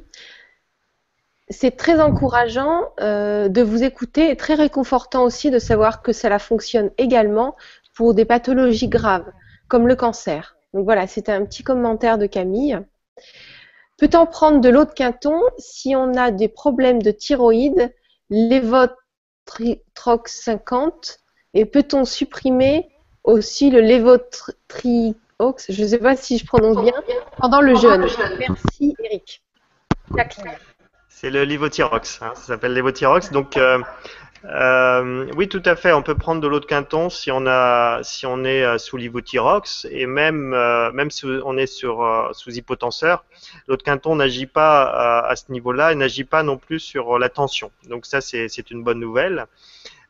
c'est très encourageant euh, de vous écouter et très réconfortant aussi de savoir que cela fonctionne également pour des pathologies graves comme le cancer. Donc voilà, c'était un petit commentaire de Camille. Peut-on prendre de l'eau de quinton si on a des problèmes de thyroïde, lévotriox 50 Et peut-on supprimer aussi le lévotriox, je ne sais pas si je prononce bien, pendant le jeûne? Merci Eric. C'est le lévothyrox, hein, ça s'appelle lévothyrox. Donc, euh, euh, oui, tout à fait. On peut prendre de l'eau de quinton si on est euh, sous lévothyrox et même, même si on est sur sous hypotenseur, l'eau de quinton n'agit pas à, à ce niveau-là et n'agit pas non plus sur la tension. Donc ça, c'est une bonne nouvelle.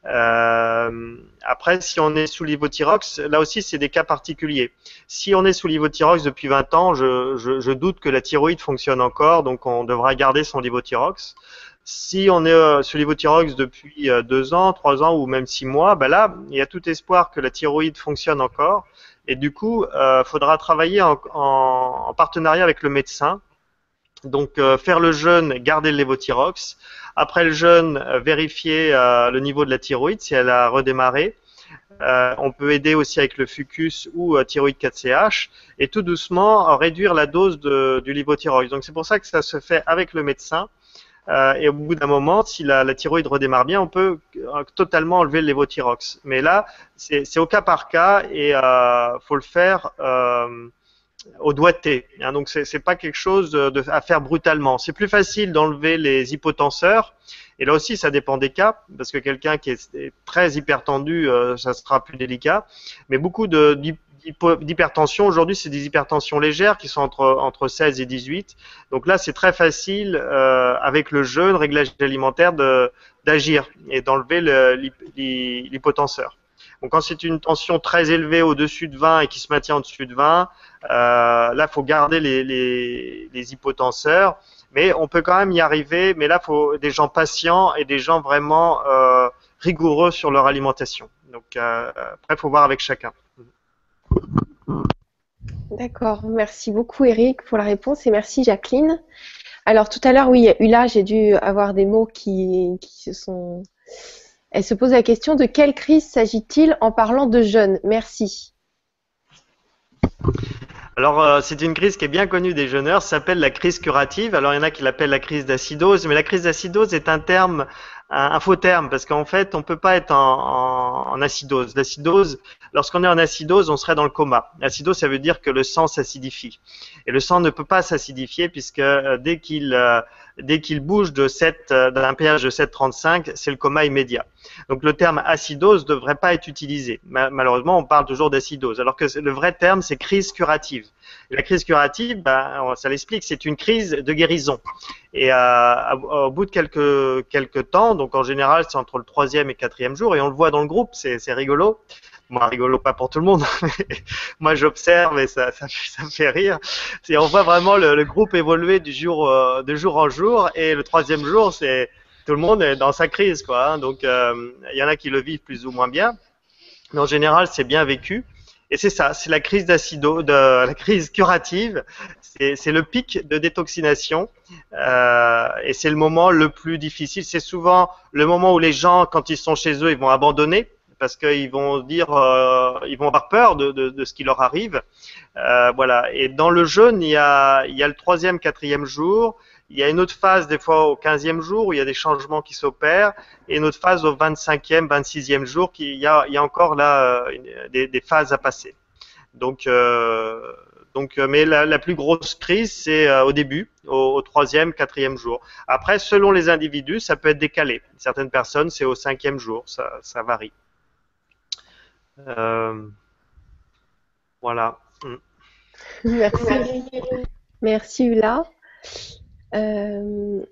Euh, après, si on est sous l'ivothyrox, là aussi, c'est des cas particuliers. Si on est sous l'ivothyrox depuis 20 ans, je, je, je, doute que la thyroïde fonctionne encore, donc on devra garder son livothyrox. Si on est euh, sous l'ivothyrox depuis euh, 2 ans, 3 ans ou même 6 mois, ben là, il y a tout espoir que la thyroïde fonctionne encore. Et du coup, il euh, faudra travailler en, en, en, partenariat avec le médecin. Donc, euh, faire le jeûne, garder le lévothyrox après le jeûne, euh, vérifier euh, le niveau de la thyroïde si elle a redémarré. Euh, on peut aider aussi avec le fucus ou euh, thyroïde 4CH et tout doucement réduire la dose de, du levothyrox. Donc c'est pour ça que ça se fait avec le médecin. et au bout d'un moment, si la, la, thyroïde redémarre bien, on peut totalement enlever le levothyrox. Mais là, c'est au cas par cas et faut le faire au doigté. Hein, donc c'est n'est pas quelque chose à faire brutalement. C'est plus facile d'enlever les hypotenseurs. Et là aussi, ça dépend des cas, parce que quelqu'un qui est très hypertendu, euh, ça sera plus délicat. Mais beaucoup d'hypertension, aujourd'hui, c'est des hypertensions légères qui sont entre, entre 16 et 18. Donc là, c'est très facile, euh, avec le jeûne, réglage alimentaire, d'agir et d'enlever l'hypotenseur. Donc quand c'est une tension très élevée au-dessus de 20 et qui se maintient au-dessus de 20, euh, là, il faut garder les, hypotenseurs. Mais on peut quand même y arriver. Mais là, il faut des gens patients et des gens vraiment euh, rigoureux sur leur alimentation. Donc euh, après, il faut voir avec chacun. D'accord. Merci beaucoup, Eric, pour la réponse. Et merci, Jacqueline. Alors tout à l'heure, oui, Ula, j'ai dû avoir des mots qui, qui se sont elle se pose la question de quelle crise s'agit-il en parlant de jeunes? Merci. Alors, euh, c'est une crise qui est bien connue des jeûneurs, s'appelle la crise curative. Alors, il y en a qui l'appellent la crise d'acidose, mais la crise d'acidose est un terme, un, faux terme, parce qu'en fait, on peut pas être en, acidose. L'acidose, lorsqu'on est en acidose, on serait dans le coma. L'acidose, ça veut dire que le sang s'acidifie. Et le sang ne peut pas s'acidifier puisque euh, dès qu'il euh, dès qu'il bouge de 7 euh, d'un pH de 7,35, c'est le coma immédiat. Donc le terme acidose ne devrait pas être utilisé. Malheureusement, on parle toujours d'acidose, alors que le vrai terme, c'est crise curative. La crise curative, ben, ça l'explique, c'est une crise de guérison. Et euh, au bout de quelques, quelques temps, donc en général, c'est entre le troisième et quatrième jour, et on le voit dans le groupe, c'est rigolo moi rigolo pas pour tout le monde moi j'observe et ça, ça, ça, me fait rire et on voit vraiment le, le groupe évoluer du jour euh, de jour en jour et le troisième jour c'est tout le monde est dans sa crise quoi hein. donc il euh, y en a qui le vivent plus ou moins bien mais en général c'est bien vécu et c'est ça, c'est la crise d'acido, de la crise curative. C'est le pic de détoxination euh, et c'est le moment le plus difficile. C'est souvent le moment où les gens, quand ils sont chez eux, ils vont abandonner parce qu'ils vont dire, euh, ils vont avoir peur de, ce qui leur arrive. Euh, voilà. Et dans le jeûne, il y a, le troisième, quatrième jour. Il y a une autre phase des fois au quinzième jour où il y a des changements qui s'opèrent et une autre phase au 25e, 26e jour qui il y a, encore là euh, des, phases à passer. Donc, donc, mais la, plus grosse crise, c'est au début, au, troisième, quatrième jour. Après, selon les individus, ça peut être décalé. Certaines personnes, c'est au cinquième jour, ça varie. Euh, voilà. Merci. Merci Ula. Euh,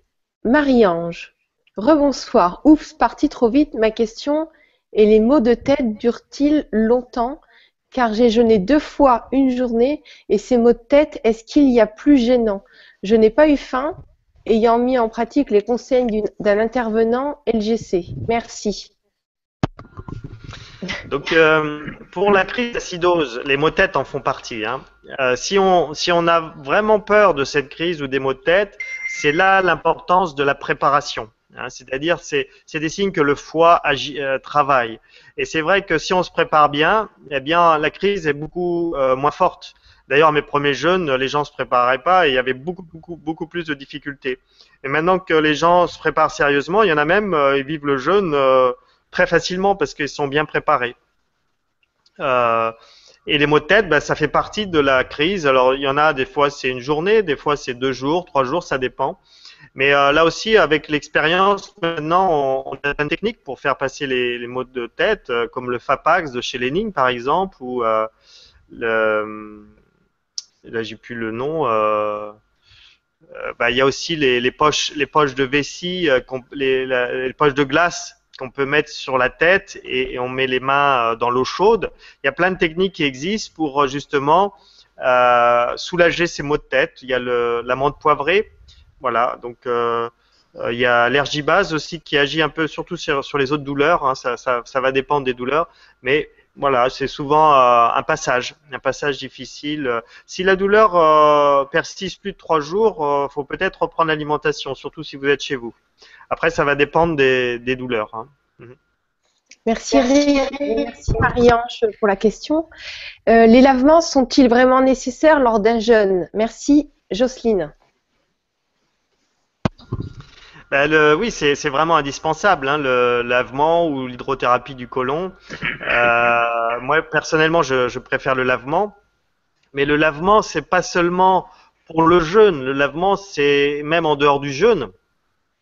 Marie-Ange. Rebonsoir. Oups, parti trop vite. Ma question et les maux de tête durent-ils longtemps? Car j'ai jeûné deux fois une journée et ces maux de tête, est-ce qu'il y a plus gênant? Je n'ai pas eu faim, ayant mis en pratique les conseils d'un intervenant LGC. Merci. Donc, euh, pour la crise d'acidose, les maux de tête en font partie. Hein. Euh, si, on, si on a vraiment peur de cette crise ou des maux de tête, c'est là l'importance de la préparation. Hein. C'est-à-dire, c'est des signes que le foie agit, euh, travaille. Et c'est vrai que si on se prépare bien, eh bien, la crise est beaucoup moins forte. D'ailleurs, mes premiers jeûnes, les gens se préparaient pas et il y avait beaucoup, beaucoup, beaucoup plus de difficultés. Et maintenant que les gens se préparent sérieusement, il y en a même, ils vivent le jeûne très facilement parce qu'ils sont bien préparés. Euh, et les maux de tête, ben, ça fait partie de la crise. Alors, il y en a des fois c'est une journée, des fois c'est deux jours, trois jours, ça dépend. Mais euh, là aussi, avec l'expérience, maintenant, on, a une technique pour faire passer les, les maux de tête, euh, comme le FAPAX de chez Lening, par exemple, ou là j'ai plus le nom. Bah, il y a aussi les, poches, les poches de vessie, les poches de glace qu'on peut mettre sur la tête et, on met les mains euh, dans l'eau chaude. Il y a plein de techniques qui existent pour euh, justement euh, soulager ces maux de tête. Il y a l'amande poivrée, voilà. Donc il y a l'ergibase aussi qui agit un peu surtout sur, les autres douleurs. Hein. Ça, ça, va dépendre des douleurs, mais voilà, c'est souvent un passage, un passage difficile. Si la douleur persiste plus de trois jours, faut peut-être reprendre l'alimentation, surtout si vous êtes chez vous. Après, ça va dépendre des, douleurs. Hein. Mhm. Merci, merci Marie-Ange pour la question. Euh, les lavements sont-ils vraiment nécessaires lors d'un jeûne? Merci Jocelyne. Ben, oui, c'est vraiment indispensable, hein, le lavement ou l'hydrothérapie du côlon. Euh, moi, personnellement, je, je, préfère le lavement. Mais le lavement, c'est pas seulement pour le jeûne. Le lavement, c'est même en dehors du jeûne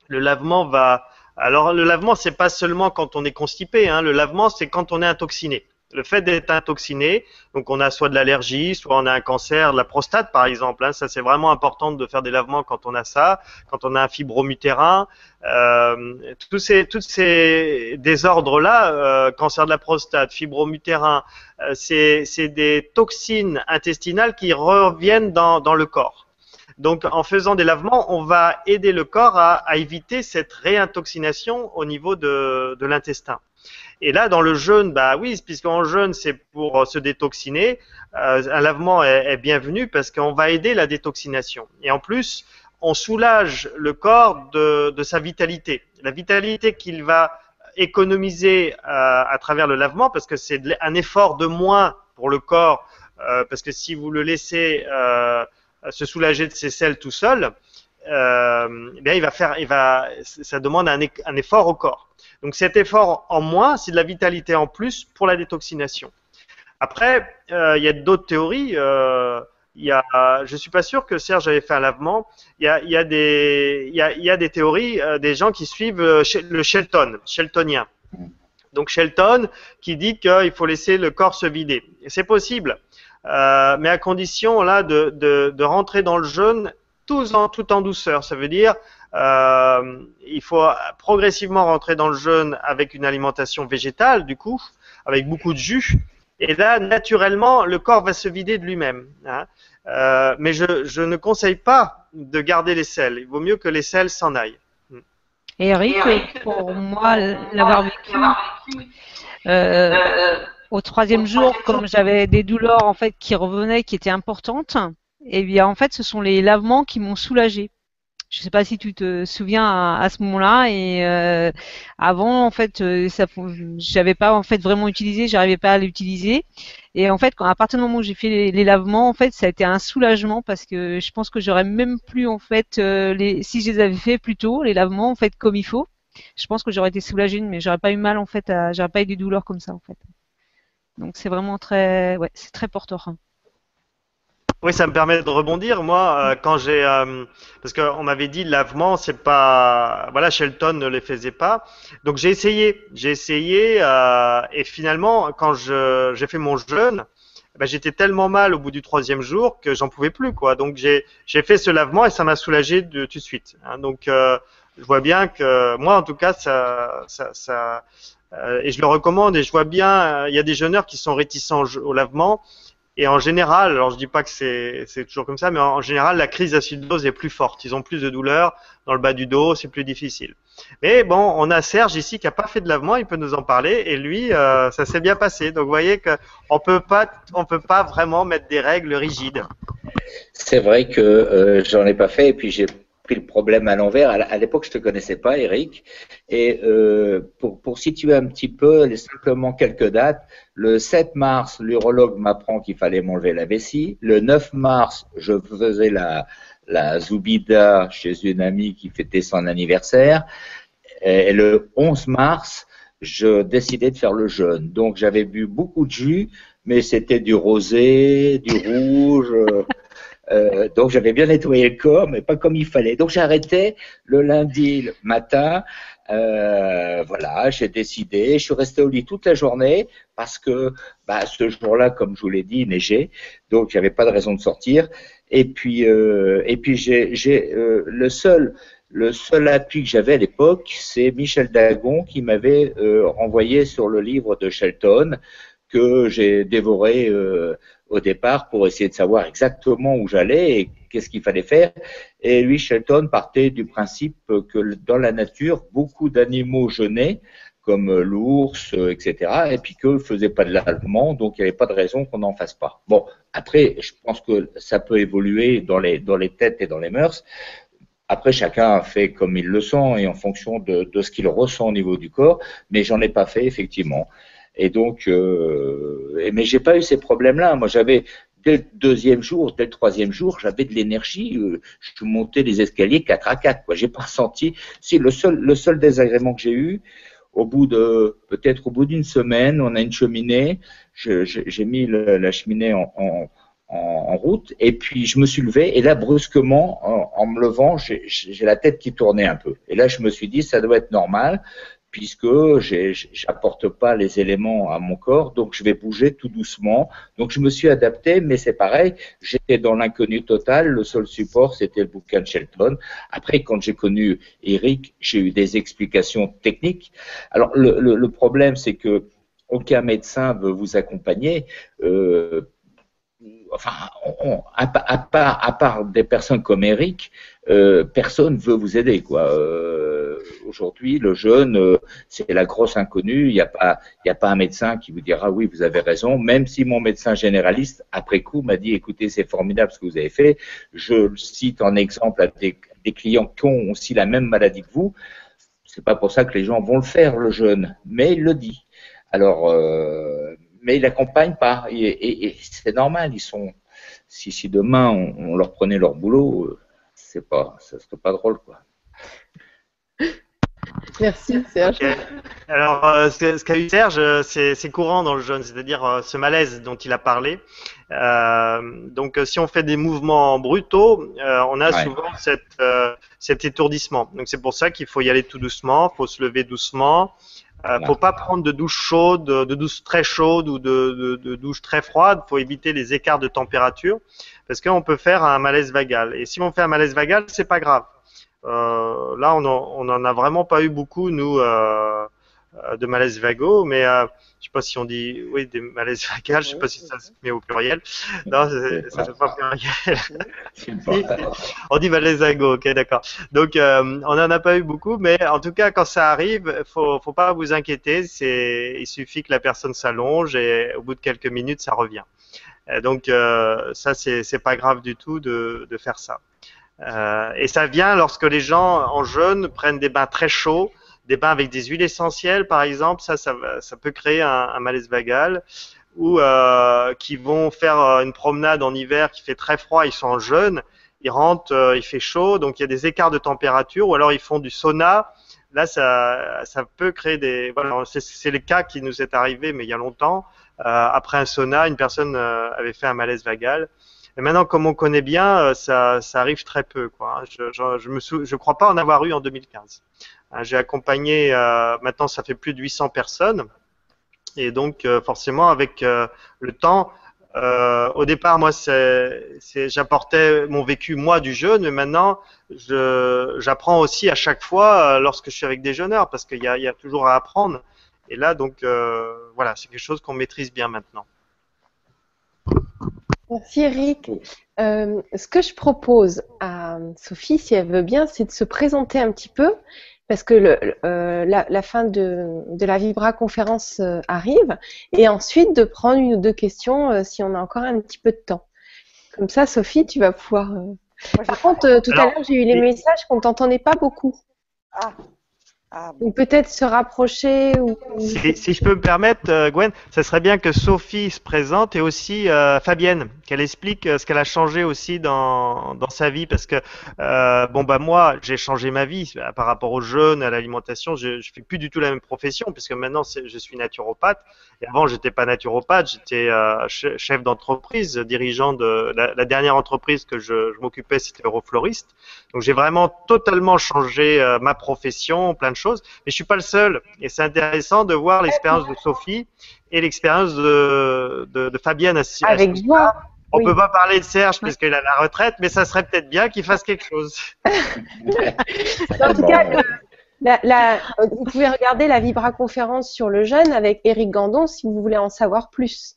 le lavement va. Alors le lavement, c'est pas seulement quand on est constipé. Hein. Le lavement, c'est quand on est intoxiné. Le fait d'être intoxiné, donc on a soit de l'allergie, soit on a un cancer de la prostate par exemple. Hein. Ça c'est vraiment important de faire des lavements quand on a ça, quand on a un fibromutérin. Euh, tous ces tous ces désordres là, euh, cancer de la prostate, fibromutérin, euh, c'est des toxines intestinales qui reviennent dans dans le corps. Donc, en faisant des lavements, on va aider le corps à, éviter cette réintoxination au niveau de, l'intestin. Et là, dans le jeûne, bah oui, puisqu'en jeûne, c'est pour euh, se détoxiner, euh, un lavement est, bienvenu parce qu'on va aider la détoxination. Et en plus, on soulage le corps de, sa vitalité. La vitalité qu'il va économiser euh, à travers le lavement, parce que c'est un effort de moins pour le corps, parce que si vous le laissez se soulager de ses selles tout seul, eh bien, il va faire, il va, ça demande un, effort au corps. Donc cet effort en moins, c'est de la vitalité en plus pour la détoxination. Après, euh, il y a d'autres théories. Euh, y a, je suis pas sûr que Serge avait fait un lavement. Il y a, des, théories, euh, des gens qui suivent le Shelton, Sheltonien. Donc Shelton qui dit qu'il faut laisser le corps se vider. C'est possible. Mais à condition là de, rentrer dans le jeûne tout en, tout en douceur. Ça veut dire euh, il faut progressivement rentrer dans le jeûne avec une alimentation végétale, du coup, avec beaucoup de jus. Et là, naturellement, le corps va se vider de lui-même. Hein. Euh, mais je, je, ne conseille pas de garder les sels. Il vaut mieux que les sels s'en aillent. Et Eric, pour moi, l'avoir vécu, euh, au troisième jour, comme j'avais des douleurs en fait qui revenaient, qui étaient importantes, et eh bien en fait, ce sont les lavements qui m'ont soulagé. Je sais pas si tu te souviens à, ce moment-là et euh, avant en fait euh, ça j'avais pas en fait vraiment utilisé, j'arrivais pas à l'utiliser et en fait quand, à partir du moment où j'ai fait les, lavements en fait ça a été un soulagement parce que je pense que j'aurais même plus en fait euh, les si je les avais fait plus tôt les lavements en fait comme il faut, je pense que j'aurais été soulagée mais j'aurais pas eu mal en fait, j'aurais pas eu des douleurs comme ça en fait. Donc c'est vraiment très, ouais, c'est très porteur. Oui, ça me permet de rebondir. Moi, euh, quand j'ai, euh, parce qu'on m'avait dit lavement, c'est pas, voilà, Shelton ne les faisait pas. Donc j'ai essayé, j'ai essayé, euh, et finalement, quand je, j'ai fait mon jeûne, eh ben, j'étais tellement mal au bout du troisième jour que j'en pouvais plus, quoi. Donc j'ai, j'ai fait ce lavement et ça m'a soulagé de tout de suite. Hein. Donc je vois bien que moi, en tout cas, ça, ça, ça euh, et je le recommande et je vois bien, euh, il y a des jeûneurs qui sont réticents au, lavement. Et en général, alors je dis pas que c'est toujours comme ça, mais en, général, la crise d'acidose est plus forte. Ils ont plus de douleur dans le bas du dos, c'est plus difficile. Mais bon, on a Serge ici qui a pas fait de lavement, il peut nous en parler, et lui, euh, ça s'est bien passé. Donc vous voyez qu'on peut pas, on peut pas vraiment mettre des règles rigides. C'est vrai que j'en ai pas fait, et puis j'ai pris le problème à l'envers. À l'époque, je te connaissais pas, Eric. Et euh, pour, pour situer un petit peu, simplement quelques dates. Le 7 mars, l'urologue m'apprend qu'il fallait m'enlever la vessie. Le 9 mars, je faisais la, la Zoubida chez une amie qui fêtait son anniversaire. Et le 11 mars, je décidais de faire le jeûne. Donc j'avais bu beaucoup de jus, mais c'était du rosé, du rouge. Euh, donc j'avais bien nettoyé le corps, mais pas comme il fallait. Donc j'arrêtais le lundi matin. Euh, voilà, j'ai décidé. Je suis resté au lit toute la journée parce que bah, ce jour-là, comme je vous l'ai dit, il neigeait, donc j'avais pas de raison de sortir. Et puis, euh, et puis j'ai euh, le seul le seul appui que j'avais à l'époque, c'est Michel Dagon qui m'avait euh, renvoyé sur le livre de Shelton que j'ai dévoré euh, au départ pour essayer de savoir exactement où j'allais et qu'est-ce qu'il fallait faire. Et lui, Shelton partait du principe que dans la nature, beaucoup d'animaux jeûnaient, comme l'ours, etc., et puis ne faisaient pas de l'allemand, donc il n'y avait pas de raison qu'on n'en fasse pas. Bon, après, je pense que ça peut évoluer dans les, dans les têtes et dans les mœurs. Après, chacun fait comme il le sent et en fonction de, de ce qu'il ressent au niveau du corps, mais j'en ai pas fait effectivement. Et donc, euh, mais j'ai pas eu ces problèmes-là. Moi, j'avais dès le deuxième jour, dès le troisième jour, j'avais de l'énergie. Euh, je montais les escaliers 4 à 4. Quoi. J'ai pas ressenti. Si le seul, le seul désagrément que j'ai eu, au bout de peut-être au bout d'une semaine, on a une cheminée. J'ai mis la cheminée en, en, en, route et puis je me suis levé et là brusquement, en, en me levant, j'ai la tête qui tournait un peu. Et là, je me suis dit, ça doit être normal puisque j'apporte pas les éléments à mon corps, donc je vais bouger tout doucement. Donc je me suis adapté, mais c'est pareil, j'étais dans l'inconnu total. Le seul support, c'était le bouquin de Shelton. Après, quand j'ai connu Eric, j'ai eu des explications techniques. Alors le, le, problème, c'est que aucun médecin veut vous accompagner. Euh, enfin, à, part, des personnes comme Eric, euh, personne veut vous aider, quoi. Euh, aujourd'hui, le jeune, euh, c'est la grosse inconnue. Il n'y a pas, il a pas un médecin qui vous dira oui, vous avez raison. Même si mon médecin généraliste, après coup, m'a dit écoutez, c'est formidable ce que vous avez fait. Je cite en exemple à des, clients qui ont aussi la même maladie que vous. C'est pas pour ça que les gens vont le faire, le jeune, mais il le dit. Alors, euh, mais il n'accompagne pas. Et, c'est normal. Ils sont. Si, si demain on, leur prenait leur boulot, euh, c'est pas, ça serait pas drôle, quoi. Merci Serge. Alors, euh, ce qu'a eu Serge, euh, c'est courant dans le jeune, c'est-à-dire euh, ce malaise dont il a parlé. donc, si on fait des mouvements brutaux, on a souvent cette, cet étourdissement. Donc, c'est pour ça qu'il faut y aller tout doucement, faut se lever doucement. Euh, faut pas prendre de douche chaude, de douche très chaude ou de, de, douche très froide. Faut éviter les écarts de température parce qu'on peut faire un malaise vagal. Et si on fait un malaise vagal, c'est pas grave. Euh, là, on n'en a vraiment pas eu beaucoup, nous, euh, de malaises vagaux, mais euh, je sais pas si on dit, oui, des malaises vagales, je sais pas si ça se met au pluriel. Non, ça ne pas pluriel. on dit malaise vagaux, ok, d'accord. Donc, on n'en a pas eu beaucoup, mais en tout cas, quand ça arrive, faut, faut pas vous inquiéter. C'est, il suffit que la personne s'allonge et au bout de quelques minutes, ça revient. donc, ça, c'est pas grave du tout de, de faire ça. Euh, et ça vient lorsque les gens en jeûne prennent des bains très chauds, des bains avec des huiles essentielles, par exemple. Ça, ça, ça peut créer un, un malaise vagal. Ou euh, qui vont faire euh, une promenade en hiver qui fait très froid, ils sont en jeûne, ils rentrent, euh, il fait chaud, donc il y a des écarts de température. Ou alors ils font du sauna. Là, ça, ça peut créer des. Voilà, c'est le cas qui nous est arrivé, mais il y a longtemps. Euh, après un sauna, une personne avait fait un malaise vagal. Mais maintenant, comme on connaît bien, euh, ça, ça arrive très peu. Quoi. Hein. Je, je, je me je crois pas en avoir eu en 2015. Hein, j'ai accompagné, euh, maintenant ça fait plus de 800 personnes. Et donc, euh, forcément, avec le temps, au départ, moi, j'apportais mon vécu, moi, du jeûne, mais maintenant, j'apprends aussi à chaque fois lorsque je suis avec des jeûneurs, parce qu'il y y a, toujours à apprendre. Et là, donc, voilà, c'est quelque chose qu'on maîtrise bien maintenant. Merci Eric. Euh, ce que je propose à Sophie, si elle veut bien, c'est de se présenter un petit peu, parce que euh, la, fin de, la Vibra conférence euh, arrive, et ensuite de prendre une ou deux questions si on a encore un petit peu de temps. Comme ça, Sophie, tu vas pouvoir Par contre, tout à l'heure, j'ai eu les messages qu'on t'entendait pas beaucoup. Ah, ah, peut-être se rapprocher ou... si, je peux me permettre, euh, Gwen, ça serait bien que Sophie se présente et aussi euh, Fabienne, qu'elle explique euh, ce qu'elle a changé aussi dans, dans sa vie, parce que bon bah moi j'ai changé ma vie par rapport aux jeunes, à l'alimentation, je, je fais plus du tout la même profession, puisque maintenant je suis naturopathe. Et avant j'étais pas naturopathe, j'étais chef d'entreprise, dirigeant de la, dernière entreprise que je, je m'occupais, c'était Eurofloriste. Donc j'ai vraiment totalement changé ma profession, plein de choses mais je suis pas le seul. Et c'est intéressant de voir l'expérience de Sophie et l'expérience de, de, Fabienne. Avec joie. On ne peut pas parler de Serge puisqu'il a la retraite, mais ça serait peut-être bien qu'il fasse quelque chose. en tout cas, vous pouvez regarder la Vibra conférence sur le jeûne avec Eric Gandon si vous voulez en savoir plus.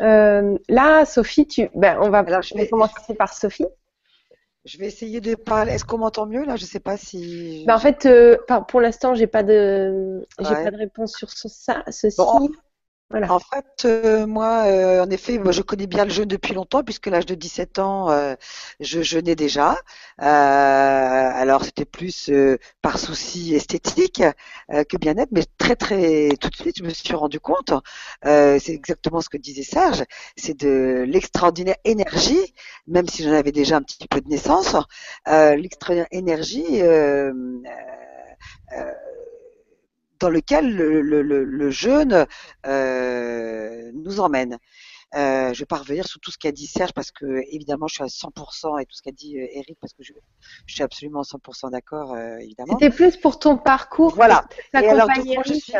Euh, là, Sophie, tu, ben, on va, Alors, je vais commencer par Sophie. Je vais essayer de parler. Est-ce qu'on m'entend mieux là? Je ne sais pas si. Bah, en fait, euh, pour l'instant, j'ai pas de, j'ai pas de réponse sur ça, ceci. En fait, euh, moi, euh, en effet, moi, je connais bien le jeûne depuis longtemps, puisque l'âge de 17 ans, euh, je jeûnais déjà. alors, c'était plus par souci esthétique que bien-être, mais très, très, tout de suite, je me suis rendu compte, c'est exactement ce que disait Serge, c'est de l'extraordinaire énergie, même si j'en avais déjà un petit peu de naissance, l'extraordinaire énergie dans lequel le, le, le, jeûne euh, nous emmène. Euh, je vais pas revenir sur tout ce qu'a dit Serge parce que évidemment je suis à 100% et tout ce qu'a dit euh, Eric parce que je, je suis absolument 100% d'accord euh, évidemment. C'était plus pour ton parcours. Voilà. Et alors, donc, moi, je suis,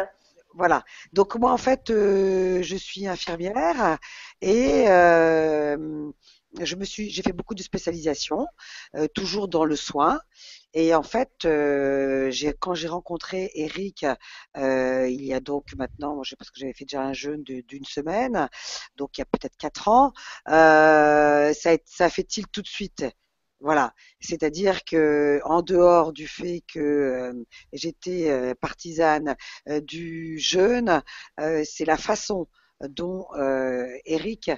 voilà. Donc moi en fait euh, je suis infirmière et je me suis, j'ai fait beaucoup de spécialisation, toujours dans le soin. Et en fait, euh, quand j'ai rencontré Eric, euh, il y a donc maintenant, je parce que j'avais fait déjà un jeûne d'une semaine, donc il y a peut-être quatre ans, euh, ça fait tilt tout de suite. Voilà, c'est-à-dire que en dehors du fait que j'étais partisane du jeûne, c'est la façon dont Eric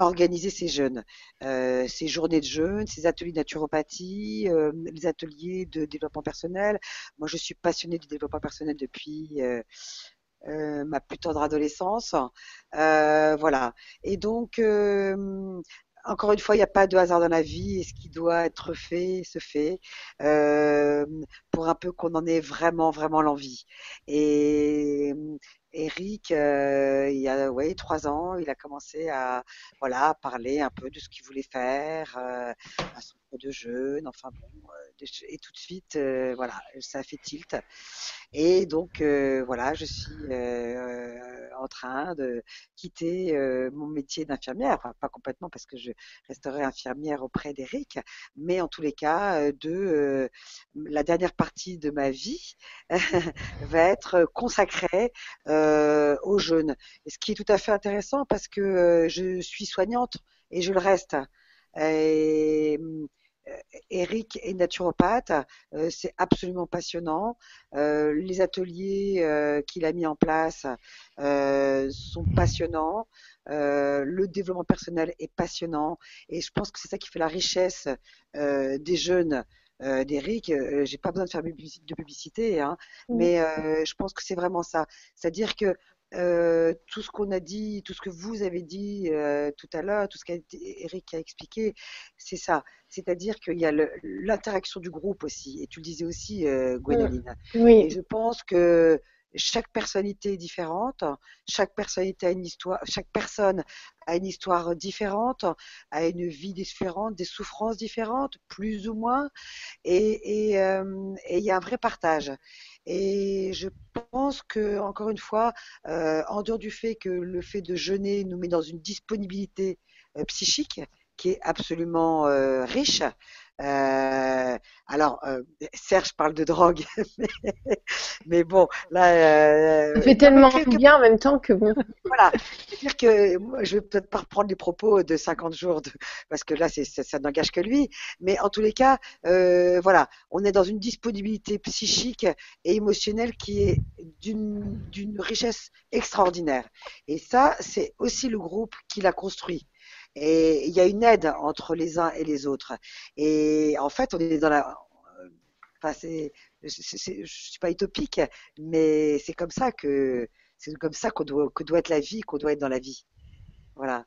organiser ces jeunes, euh, ces journées de jeûne, ces ateliers de naturopathie, euh, les ateliers de développement personnel. Moi, je suis passionnée du développement personnel depuis euh, euh ma plus tendre adolescence. Euh, voilà. Et donc, euh, encore une fois, il n'y a pas de hasard dans la vie et ce qui doit être fait se fait pour un peu qu'on en ait vraiment, vraiment l'envie. Et Eric, euh, il y a ouais, trois ans, il a commencé à voilà parler un peu de ce qu'il voulait faire, euh, de jeûne, enfin bon, euh, et tout de suite, euh, voilà, ça fait tilt. Et donc, euh, voilà, je suis en train de quitter mon métier d'infirmière, enfin, pas complètement parce que je resterai infirmière auprès d'Eric, mais en tous les cas, de la dernière partie de ma vie va être consacrée au jeûne. Et ce qui est tout à fait intéressant parce que je suis soignante et je le reste. Et, Eric est naturopathe, euh, c'est absolument passionnant. Euh, les ateliers euh, qu'il a mis en place sont passionnants. le développement personnel est passionnant et je pense que c'est ça qui fait la richesse des jeunes d'Eric. J'ai pas besoin de faire de publicité, hein, mais je pense que c'est vraiment ça. C'est-à-dire que euh, tout ce qu'on a dit, tout ce que vous avez dit euh, tout à l'heure, tout ce qu'Eric a expliqué, c'est ça. C'est-à-dire qu'il y a l'interaction du groupe aussi. Et tu le disais aussi, euh, Gwendoline. Oui. Et je pense que chaque personnalité est différente, chaque personnalité a une histoire, chaque personne a une histoire différente, a une vie différente, des souffrances différentes, plus ou moins, et il y a un vrai partage. Et je pense que, encore une fois, euh, en dehors du fait que le fait de jeûner nous met dans une disponibilité euh, psychique qui est absolument euh, riche, euh, alors, euh, Serge parle de drogue, mais, bon, là. Euh, ça fait tellement bien en même temps que bon. Voilà, c'est-à-dire que moi, je vais peut-être pas reprendre les propos de 50 jours, de, parce que là, c'est, ça, n'engage que lui, mais en tous les cas, euh, voilà, on est dans une disponibilité psychique et émotionnelle qui est d'une, d'une richesse extraordinaire. Et ça, c'est aussi le groupe qui l'a construit. Et il y a une aide entre les uns et les autres. Et en fait, on est dans la. Enfin, c'est, je suis pas utopique, mais c'est comme ça que c'est comme ça qu'on doit que doit être la vie, qu'on doit être dans la vie. Voilà.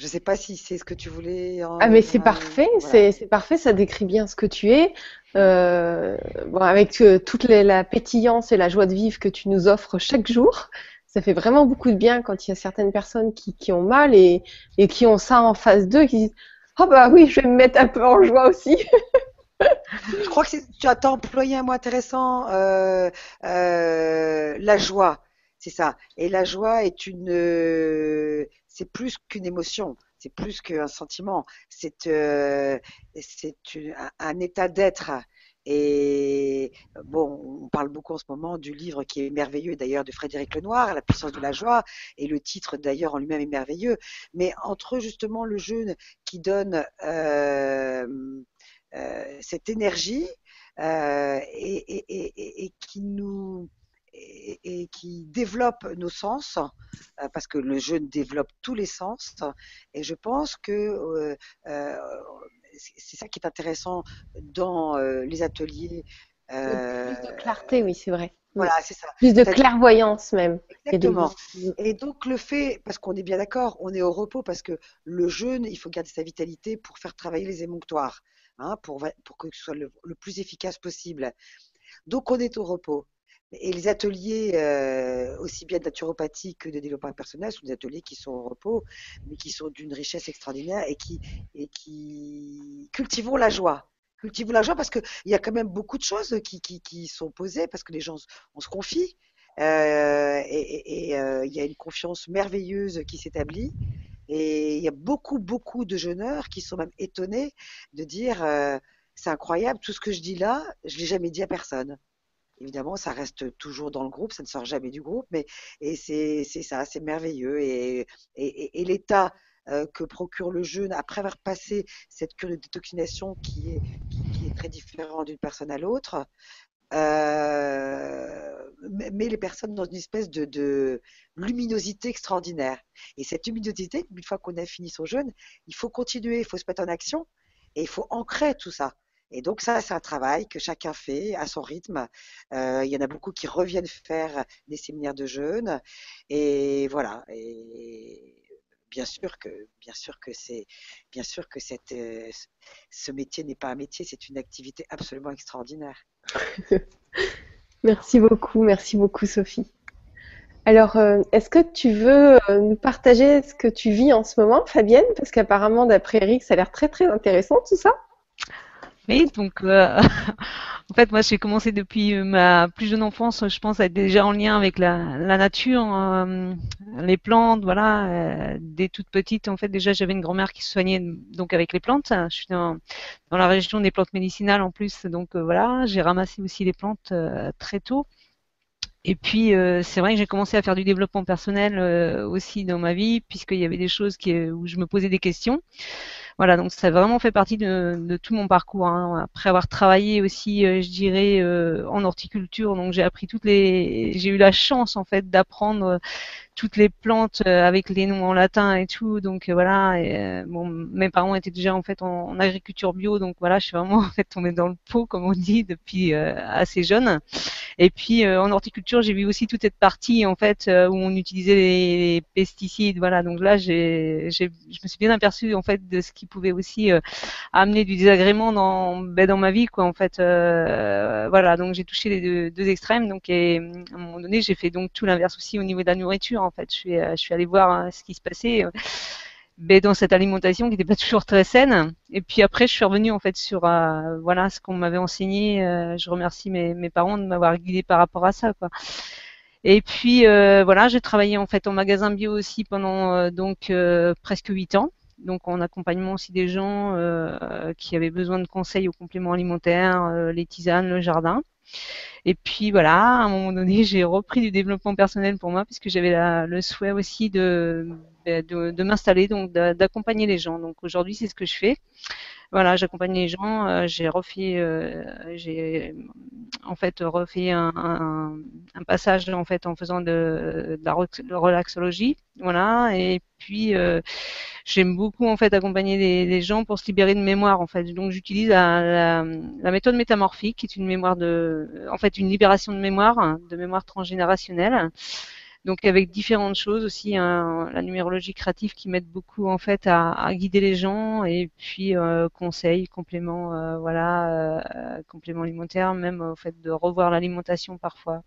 Je sais pas si c'est ce que tu voulais. En... Ah mais c'est parfait, c'est c'est parfait, ça décrit bien ce que tu es. Euh, bon, avec euh, toute les, la pétillance et la joie de vivre que tu nous offres chaque jour, ça fait vraiment beaucoup de bien quand il y a certaines personnes qui, ont mal et, qui ont ça en face d'eux, qui disent oh bah oui, je vais me mettre un peu en joie aussi. je crois que tu as employé un mot intéressant, euh, euh, la joie, c'est ça. Et la joie est une, euh, c'est plus qu'une émotion, c'est plus qu'un sentiment, c'est un état d'être. Et bon, on parle beaucoup en ce moment du livre qui est merveilleux d'ailleurs de Frédéric Lenoir, La puissance de la joie, et le titre d'ailleurs en lui-même est merveilleux. Mais entre justement le jeune qui donne euh, euh, cette énergie euh, et, qui nous et, qui développe nos sens, parce que le jeune développe tous les sens. Et je pense que c'est ça qui est intéressant dans euh, les ateliers. Euh, plus de clarté, oui, c'est vrai. Voilà, c'est ça. Plus de clairvoyance même. Exactement. Et donc le fait, parce qu'on est bien d'accord, on est au repos parce que le jeûne, il faut garder sa vitalité pour faire travailler les émonctoires, hein, pour, pour que ce soit le, le, plus efficace possible. Donc on est au repos. Et les ateliers, euh, aussi bien de naturopathie que de développement personnel, sont des ateliers qui sont au repos, mais qui sont d'une richesse extraordinaire et qui, et qui cultivons la joie. Cultivons la joie parce qu'il y a quand même beaucoup de choses qui, qui, qui, sont posées, parce que les gens, on se confie, euh, et, euh, il y a une confiance merveilleuse qui s'établit. Et il y a beaucoup, beaucoup de jeûneurs qui sont même étonnés de dire euh, c'est incroyable, tout ce que je dis là, je l'ai jamais dit à personne. Évidemment, ça reste toujours dans le groupe, ça ne sort jamais du groupe, mais et c'est ça, c'est merveilleux. Et, et, l'état euh, que procure le jeûne après avoir passé cette cure de détoxination qui est, qui est très différente d'une personne à l'autre, euh, met les personnes dans une espèce de, de, luminosité extraordinaire. Et cette luminosité, une fois qu'on a fini son jeûne, il faut continuer, il faut se mettre en action et il faut ancrer tout ça. Et donc ça, c'est un travail que chacun fait à son rythme. Euh, il y en a beaucoup qui reviennent faire des séminaires de jeûne. Et voilà. Et bien sûr que, bien sûr que c'est, bien sûr que cette, euh, ce métier n'est pas un métier, c'est une activité absolument extraordinaire. merci beaucoup, merci beaucoup Sophie. Alors, euh, est-ce que tu veux nous partager ce que tu vis en ce moment, Fabienne? Parce qu'apparemment, d'après Eric, ça a l'air très très intéressant tout ça. Oui, donc euh, en fait, moi, j'ai commencé depuis ma plus jeune enfance, je pense, à être déjà en lien avec la, la nature, euh, les plantes, voilà. Euh, dès toute petite, en fait, déjà, j'avais une grand-mère qui se soignait donc avec les plantes. Je suis dans, dans la région des plantes médicinales en plus, donc euh, voilà, j'ai ramassé aussi les plantes euh, très tôt. Et puis, euh, c'est vrai que j'ai commencé à faire du développement personnel euh, aussi dans ma vie, puisqu'il y avait des choses qui, où je me posais des questions. Voilà, donc ça a vraiment fait partie de, de tout mon parcours. Hein. Après avoir travaillé aussi, euh, je dirais, euh, en horticulture, donc j'ai appris toutes les, j'ai eu la chance en fait d'apprendre toutes les plantes euh, avec les noms en latin et tout. Donc voilà, et, bon, mes parents étaient déjà en fait en, en, agriculture bio, donc voilà, je suis vraiment en fait tombée dans le pot comme on dit depuis assez jeune. Et puis en horticulture, j'ai vu aussi toute cette partie en fait où on utilisait les pesticides. Voilà, donc là, j'ai, je me suis bien aperçue en fait de ce qui pouvait aussi euh, amener du désagrément dans, ben, dans ma vie, quoi, en fait. Euh, voilà, donc j'ai touché les deux, extrêmes, donc et à un moment donné, j'ai fait donc tout l'inverse aussi au niveau de la nourriture, en fait. Je suis, suis allée voir hein, ce qui se passait. Ben, dans cette alimentation qui n'était pas toujours très saine. Et puis après, je suis revenue en fait sur euh, voilà ce qu'on m'avait enseigné. Euh, je remercie mes, parents de m'avoir guidée par rapport à ça. Et puis euh, voilà, j'ai travaillé en fait en magasin bio aussi pendant euh, donc presque huit ans donc en accompagnement aussi des gens euh, qui avaient besoin de conseils aux compléments alimentaires, euh, les tisanes, le jardin. Et puis voilà, à un moment donné, j'ai repris du développement personnel pour moi puisque j'avais le souhait aussi de, de, de m'installer, donc d'accompagner les gens. Donc aujourd'hui, c'est ce que je fais. Voilà, j'accompagne les gens. j'ai refait, j'ai en fait refait un, passage en fait en faisant de, la relaxologie, voilà. Et puis j'aime beaucoup en fait accompagner les, gens pour se libérer de mémoire en fait. Donc j'utilise la, méthode métamorphique, qui est une mémoire de, en fait une libération de mémoire, de mémoire transgénérationnelle. Donc avec différentes choses aussi, hein, la numérologie créative qui m'aide beaucoup en fait à, guider les gens et puis euh, conseils, compléments, euh, voilà, euh, compléments alimentaires, même au fait de revoir l'alimentation parfois.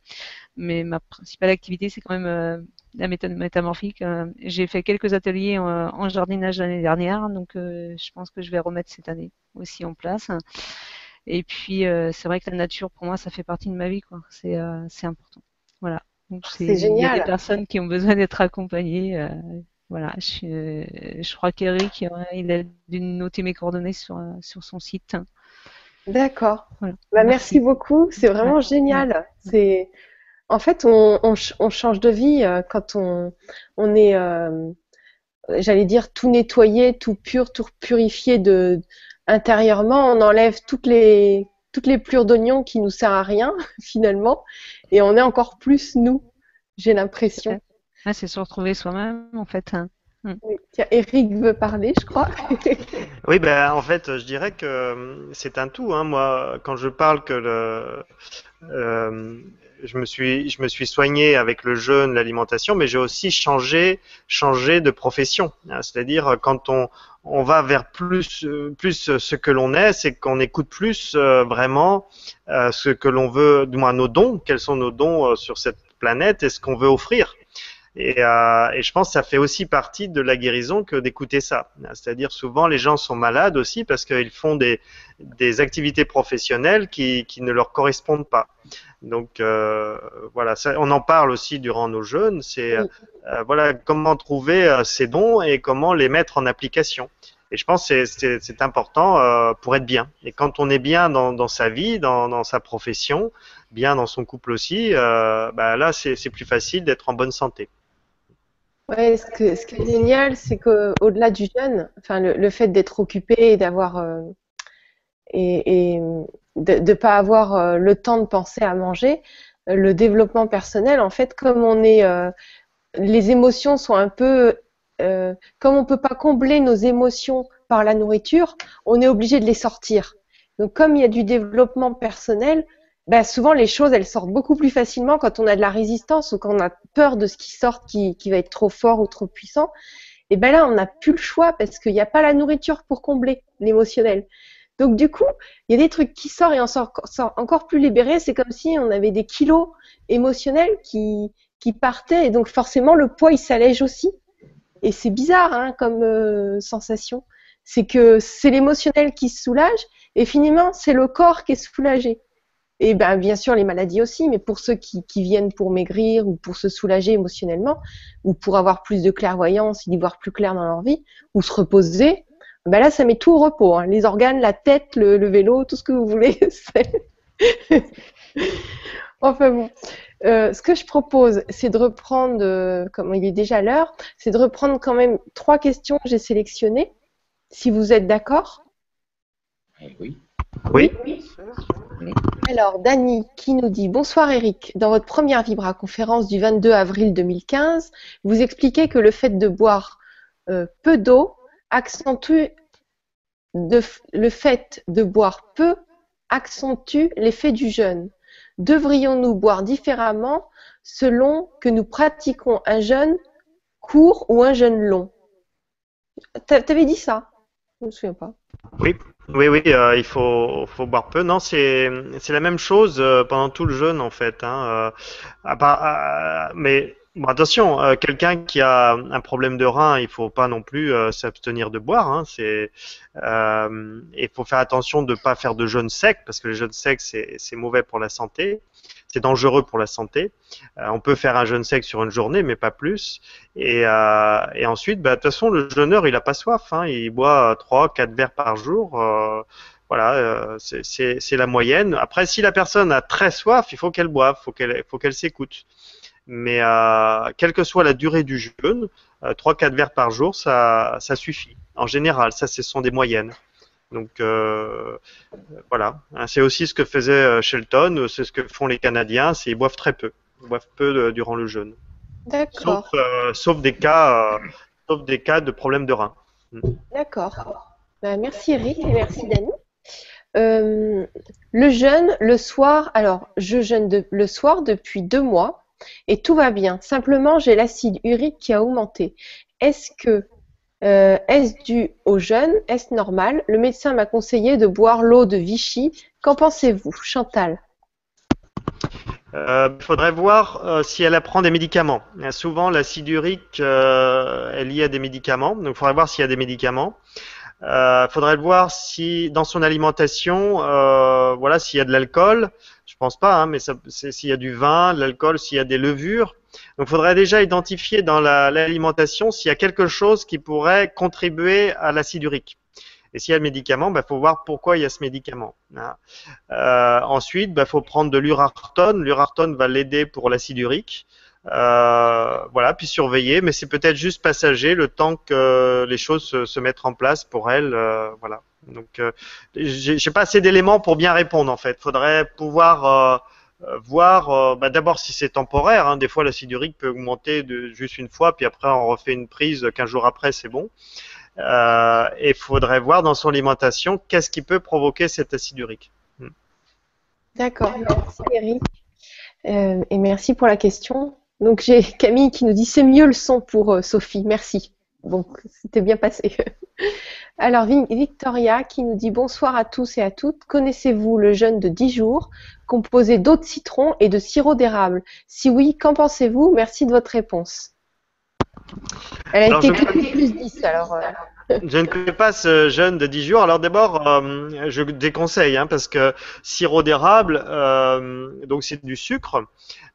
Mais ma principale activité c'est quand même la méthode métamorphique. J'ai fait quelques ateliers en, jardinage l'année dernière, donc je pense que je vais remettre cette année aussi en place. Et puis c'est vrai que la nature pour moi ça fait partie de ma vie, quoi. C'est important. Voilà. C'est génial. Il y a des personnes qui ont besoin d'être accompagnées. Euh, voilà, je, crois qu'Eric, il a dû noter mes coordonnées sur, euh, sur son site. D'accord. Bah, merci. beaucoup, c'est vraiment génial. C'est en fait, on, on, change de vie euh, quand on, on est, j'allais dire, tout nettoyé, tout pur, tout purifié de intérieurement. On enlève toutes les toutes les plures d'oignons qui nous servent à rien finalement, et on est encore plus nous. J'ai l'impression. Ah, c'est se retrouver soi-même en fait. Hein. Hmm. Eric veut parler, je crois. oui, ben en fait, je dirais que euh, c'est un tout. Hein. Moi, quand je parle que le, euh, je me suis, je me suis soigné avec le jeûne, l'alimentation, mais j'ai aussi changé, changé de profession. Hein. C'est-à-dire quand on, on va vers plus, plus ce que l'on est, c'est qu'on écoute plus euh, vraiment euh, ce que l'on veut, du moins nos dons, quels sont nos dons sur cette planète et ce qu'on veut offrir. Et, euh, je pense que ça fait aussi partie de la guérison que d'écouter ça. C'est-à-dire souvent les gens sont malades aussi parce qu'ils font des, activités professionnelles qui ne leur correspondent pas. Donc euh, voilà, ça, on en parle aussi durant nos jeûnes. C'est euh, voilà comment trouver euh, ces dons et comment les mettre en application. Et je pense que c'est important euh, pour être bien. Et quand on est bien dans, dans sa vie, dans, dans, sa profession, bien dans son couple aussi, euh, bah là c'est plus facile d'être en bonne santé. Ouais, ce, que, ce qui est génial, c'est qu'au-delà du jeûne, enfin, le, fait d'être occupé et d'avoir euh, et, et, de ne pas avoir euh, le temps de penser à manger, euh, le développement personnel, en fait, comme on est, les émotions sont un peu, comme on peut pas combler nos émotions par la nourriture, on est obligé de les sortir. Donc, comme il y a du développement personnel, ben, souvent les choses elles sortent beaucoup plus facilement quand on a de la résistance ou quand on a peur de ce qui sort qui, qui va être trop fort ou trop puissant. Et ben là on n'a plus le choix parce qu'il n'y a pas la nourriture pour combler l'émotionnel. Donc du coup, il y a des trucs qui sortent et on sort, encore plus libérés. C'est comme si on avait des kilos émotionnels qui, qui partaient et donc forcément le poids il s'allège aussi. Et c'est bizarre hein, comme euh, sensation. C'est que c'est l'émotionnel qui se soulage et finalement c'est le corps qui est soulagé. Et ben, bien sûr, les maladies aussi, mais pour ceux qui, viennent pour maigrir ou pour se soulager émotionnellement, ou pour avoir plus de clairvoyance, y voir plus clair dans leur vie, ou se reposer, ben là, ça met tout au repos. Hein. Les organes, la tête, le, vélo, tout ce que vous voulez. enfin bon. Euh, ce que je propose, c'est de reprendre, euh, comme il est déjà l'heure, c'est de reprendre quand même trois questions que j'ai sélectionnées, si vous êtes d'accord. Oui. Oui. Alors, Dani qui nous dit Bonsoir Eric. Dans votre première Vibra conférence du 22 avril 2015, vous expliquez que le fait de boire euh, peu d'eau accentue le fait de boire peu accentue l'effet du jeûne. Devrions-nous boire différemment selon que nous pratiquons un jeûne court ou un jeûne long? T'avais dit ça? Je me souviens pas. Oui, oui, oui, euh, il faut, boire peu. Non, c'est, c'est la même chose euh, pendant tout le jeûne en fait. Hein, euh, mais bon, attention, quelqu'un qui a un problème de rein, il faut pas non plus s'abstenir de boire. Hein, c'est, il faut faire attention de ne pas faire de jeûne sec parce que le jeûne sec c'est, mauvais pour la santé c'est dangereux pour la santé. Euh, on peut faire un jeûne sec sur une journée, mais pas plus. Et, euh, ensuite, bah, de toute façon, le jeûneur, il a pas soif. Hein. il boit 3, 4 verres par jour. Euh, voilà, c'est la moyenne. Après, si la personne a très soif, il faut qu'elle boive, faut qu'elle faut qu'elle s'écoute. Mais quelle que soit la durée du jeûne, 3-4 verres par jour, ça, ça suffit. En général, ça, ce sont des moyennes. Donc voilà, hein, c'est aussi ce que faisait Shelton, c'est ce que font les Canadiens, c'est ils boivent très peu, ils boivent peu durant le jeûne. D'accord. Sauf, des cas, sauf des cas de problèmes de rein. D'accord. Ben, merci Eric et merci Dani. Euh, le jeûne, le soir, alors je jeûne le soir depuis deux mois et tout va bien. Simplement, j'ai l'acide urique qui a augmenté. Est-ce que euh, est-ce dû au jeûne? Est-ce normal? Le médecin m'a conseillé de boire l'eau de Vichy. Qu'en pensez-vous, Chantal? Il euh, faudrait voir si elle prend des médicaments. Souvent, l'acide urique est lié à des médicaments, donc il faudrait voir s'il y a des médicaments. Il euh, faudrait voir si dans son alimentation, euh, voilà, s'il y a de l'alcool. Je pense pas, hein, mais s'il y a du vin, de l'alcool, s'il y a des levures. Donc, il faudrait déjà identifier dans l'alimentation s'il y a quelque chose qui pourrait contribuer à l'acide urique. Et s'il y a le médicament, il bah, faut voir pourquoi il y a ce médicament. Hein. Euh, ensuite, il bah, faut prendre de l'urartone. L'urartone va l'aider pour l'acide urique. Euh, voilà, puis surveiller, mais c'est peut-être juste passager le temps que les choses se, mettent en place pour elle. Euh, voilà. Donc, euh, j'ai pas assez d'éléments pour bien répondre en fait. Faudrait pouvoir voir bah, d'abord si c'est temporaire. Hein. Des fois, l'acide urique peut augmenter de juste une fois, puis après on refait une prise 15 jours après, c'est bon. et il faudrait voir dans son alimentation qu'est-ce qui peut provoquer cet acide urique. Hmm. D'accord, merci Eric. et merci pour la question. Donc j'ai Camille qui nous dit c'est mieux le son pour euh, Sophie, merci. Bon, c'était bien passé. Alors Victoria qui nous dit bonsoir à tous et à toutes. Connaissez-vous le jeûne de 10 jours composé d'eau de citron et de sirop d'érable? Si oui, qu'en pensez-vous? Merci de votre réponse. Elle a été plus 10 alors. Euh. Je ne connais pas ce jeûne de 10 jours. Alors d'abord, euh, je déconseille hein, parce que sirop d'érable, donc c'est du sucre.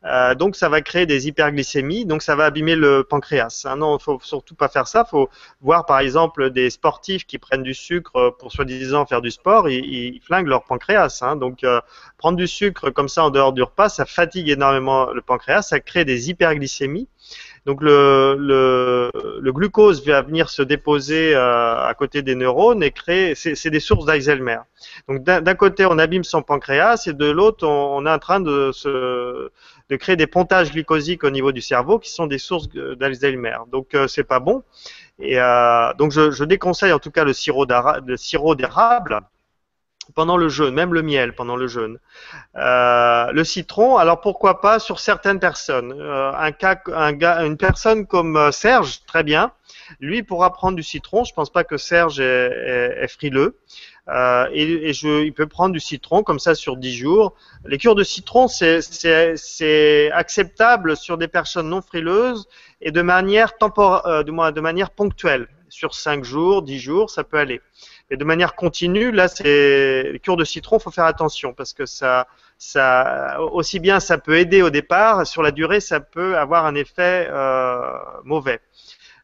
Euh, donc ça va créer des hyperglycémies, donc ça va abîmer le pancréas. Hein. non, faut surtout pas faire ça. Faut voir par exemple des sportifs qui prennent du sucre pour soi-disant faire du sport, ils, ils flinguent leur pancréas. Hein. donc euh, prendre du sucre comme ça en dehors du repas, ça fatigue énormément le pancréas, ça crée des hyperglycémies. Donc le, glucose va venir se déposer euh, à côté des neurones et créer, c'est des sources d'Alzheimer. Donc d'un côté on abîme son pancréas et de l'autre on, on, est en train de se créer des pontages glucosiques au niveau du cerveau qui sont des sources d'Alzheimer. Donc euh, c'est pas bon. Et euh, donc je, je, déconseille en tout cas le sirop d'érable pendant le jeûne, même le miel pendant le jeûne. Euh, le citron, alors pourquoi pas sur certaines personnes. Euh, une personne comme euh, Serge, très bien. Lui pourra prendre du citron. Je pense pas que Serge est, frileux. Et, il peut prendre du citron comme ça sur 10 jours. Les cures de citron, c'est acceptable sur des personnes non frileuses et de manière de manière ponctuelle. Sur 5 jours, 10 jours, ça peut aller. Et de manière continue, là, c'est les cures de citron, faut faire attention parce que ça, ça, aussi bien ça peut aider au départ, sur la durée, ça peut avoir un effet euh, mauvais.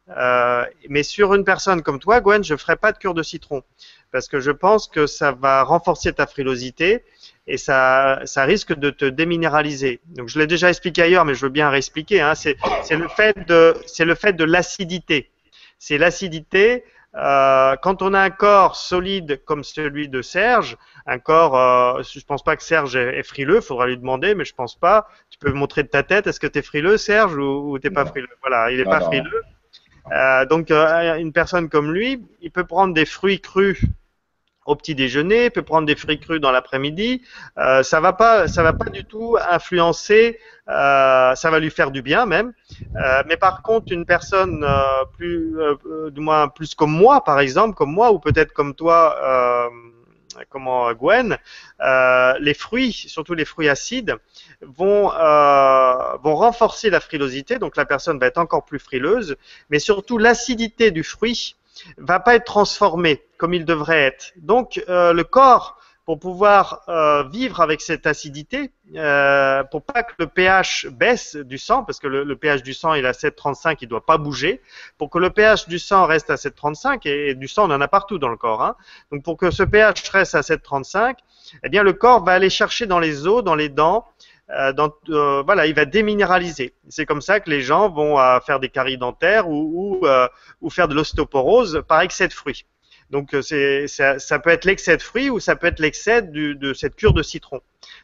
Euh, mais sur une personne comme toi, Gwen, je ferai pas de cure de citron parce que je pense que ça va renforcer ta frilosité et ça, ça risque de te déminéraliser. Donc je l'ai déjà expliqué ailleurs, mais je veux bien réexpliquer. Hein. C'est le fait de, c'est le fait de l'acidité. C'est l'acidité euh, quand on a un corps solide comme celui de Serge, un corps, euh, je pense pas que Serge est, frileux, faudra lui demander, mais je pense pas. Tu peux montrer de ta tête, est-ce que tu es frileux, Serge, ou, t'es pas frileux? Voilà, il est pas frileux. Euh, donc euh, une personne comme lui, il peut prendre des fruits crus au petit déjeuner, peut prendre des fruits crus dans l'après-midi. Euh, ça va pas, ça va pas du tout influencer. Euh, ça va lui faire du bien même. Euh, mais par contre, une personne plus, du moins plus comme moi, par exemple, comme moi ou peut-être comme toi, comment Gwen, les fruits, surtout les fruits acides, vont vont renforcer la frilosité. Donc la personne va être encore plus frileuse, mais surtout l'acidité du fruit va pas être transformé comme il devrait être. Donc euh, le corps, pour pouvoir euh, vivre avec cette acidité, euh, pour pas que le pH baisse du sang, parce que le, pH du sang il est à 7,35, il doit pas bouger. Pour que le pH du sang reste à 7,35 et, du sang on en a partout dans le corps. Hein. Donc pour que ce pH reste à 7,35, eh bien le corps va aller chercher dans les os, dans les dents, euh, euh, voilà, il va déminéraliser. C'est comme ça que les gens vont euh, faire des caries dentaires ou, faire de l'ostéoporose par excès de fruits. Donc ça, peut être l'excès de fruits ou ça peut être l'excès de cette cure de citron.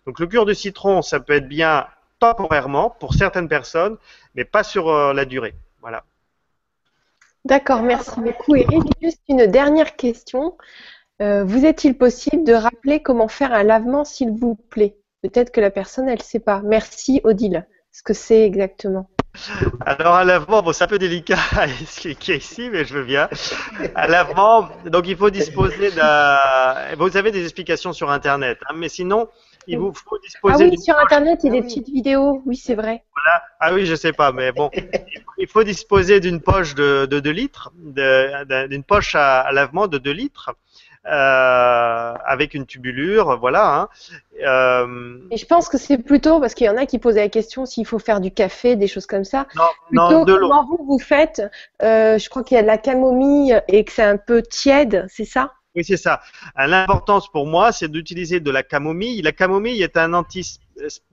Donc le cure de citron, ça peut être bien temporairement pour certaines personnes, mais pas sur la durée. Voilà. D'accord, merci beaucoup Eric. Juste une dernière question. Vous est-il possible de rappeler comment faire un lavement, s'il vous plaît? Peut-être que la personne, elle ne sait pas. Merci Odile. Ce que c'est exactement alors un lavement, bon c'est un peu délicat à expliquer ici, mais je veux bien. Un lavement, donc il faut disposer d'un. Vous avez des explications sur Internet, hein, mais sinon il vous faut disposer. Ah oui, sur Internet, il y a des petites vidéos. Oui, c'est vrai. Voilà. Ah oui, je sais pas, mais bon, il faut disposer d'une poche de, de 2 litres, d'une poche à, lavement de 2 litres. Euh, avec une tubulure, voilà. Hein. Euh, Et je pense que c'est plutôt parce qu'il y en a qui posaient la question s'il faut faire du café, des choses comme ça. Non, non de comment vous vous faites euh, Je crois qu'il y a de la camomille et que c'est un peu tiède, c'est ça? Oui, c'est ça. L'importance pour moi, c'est d'utiliser de la camomille. La camomille est un anti,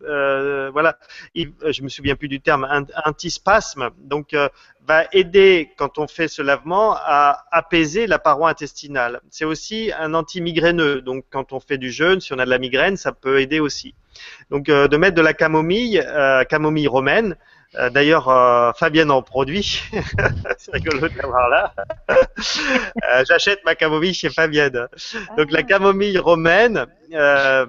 euh, voilà, je me souviens plus du terme, antispasme. Donc, euh, va aider quand on fait ce lavement à apaiser la paroi intestinale. C'est aussi un anti-migraineux. Donc, quand on fait du jeûne, si on a de la migraine, ça peut aider aussi. Donc, euh, de mettre de la camomille, camomille romaine. D'ailleurs, Fabienne en produit. c'est rigolo de l'avoir là. J'achète ma camomille chez Fabienne. Donc, la camomille romaine. Euh,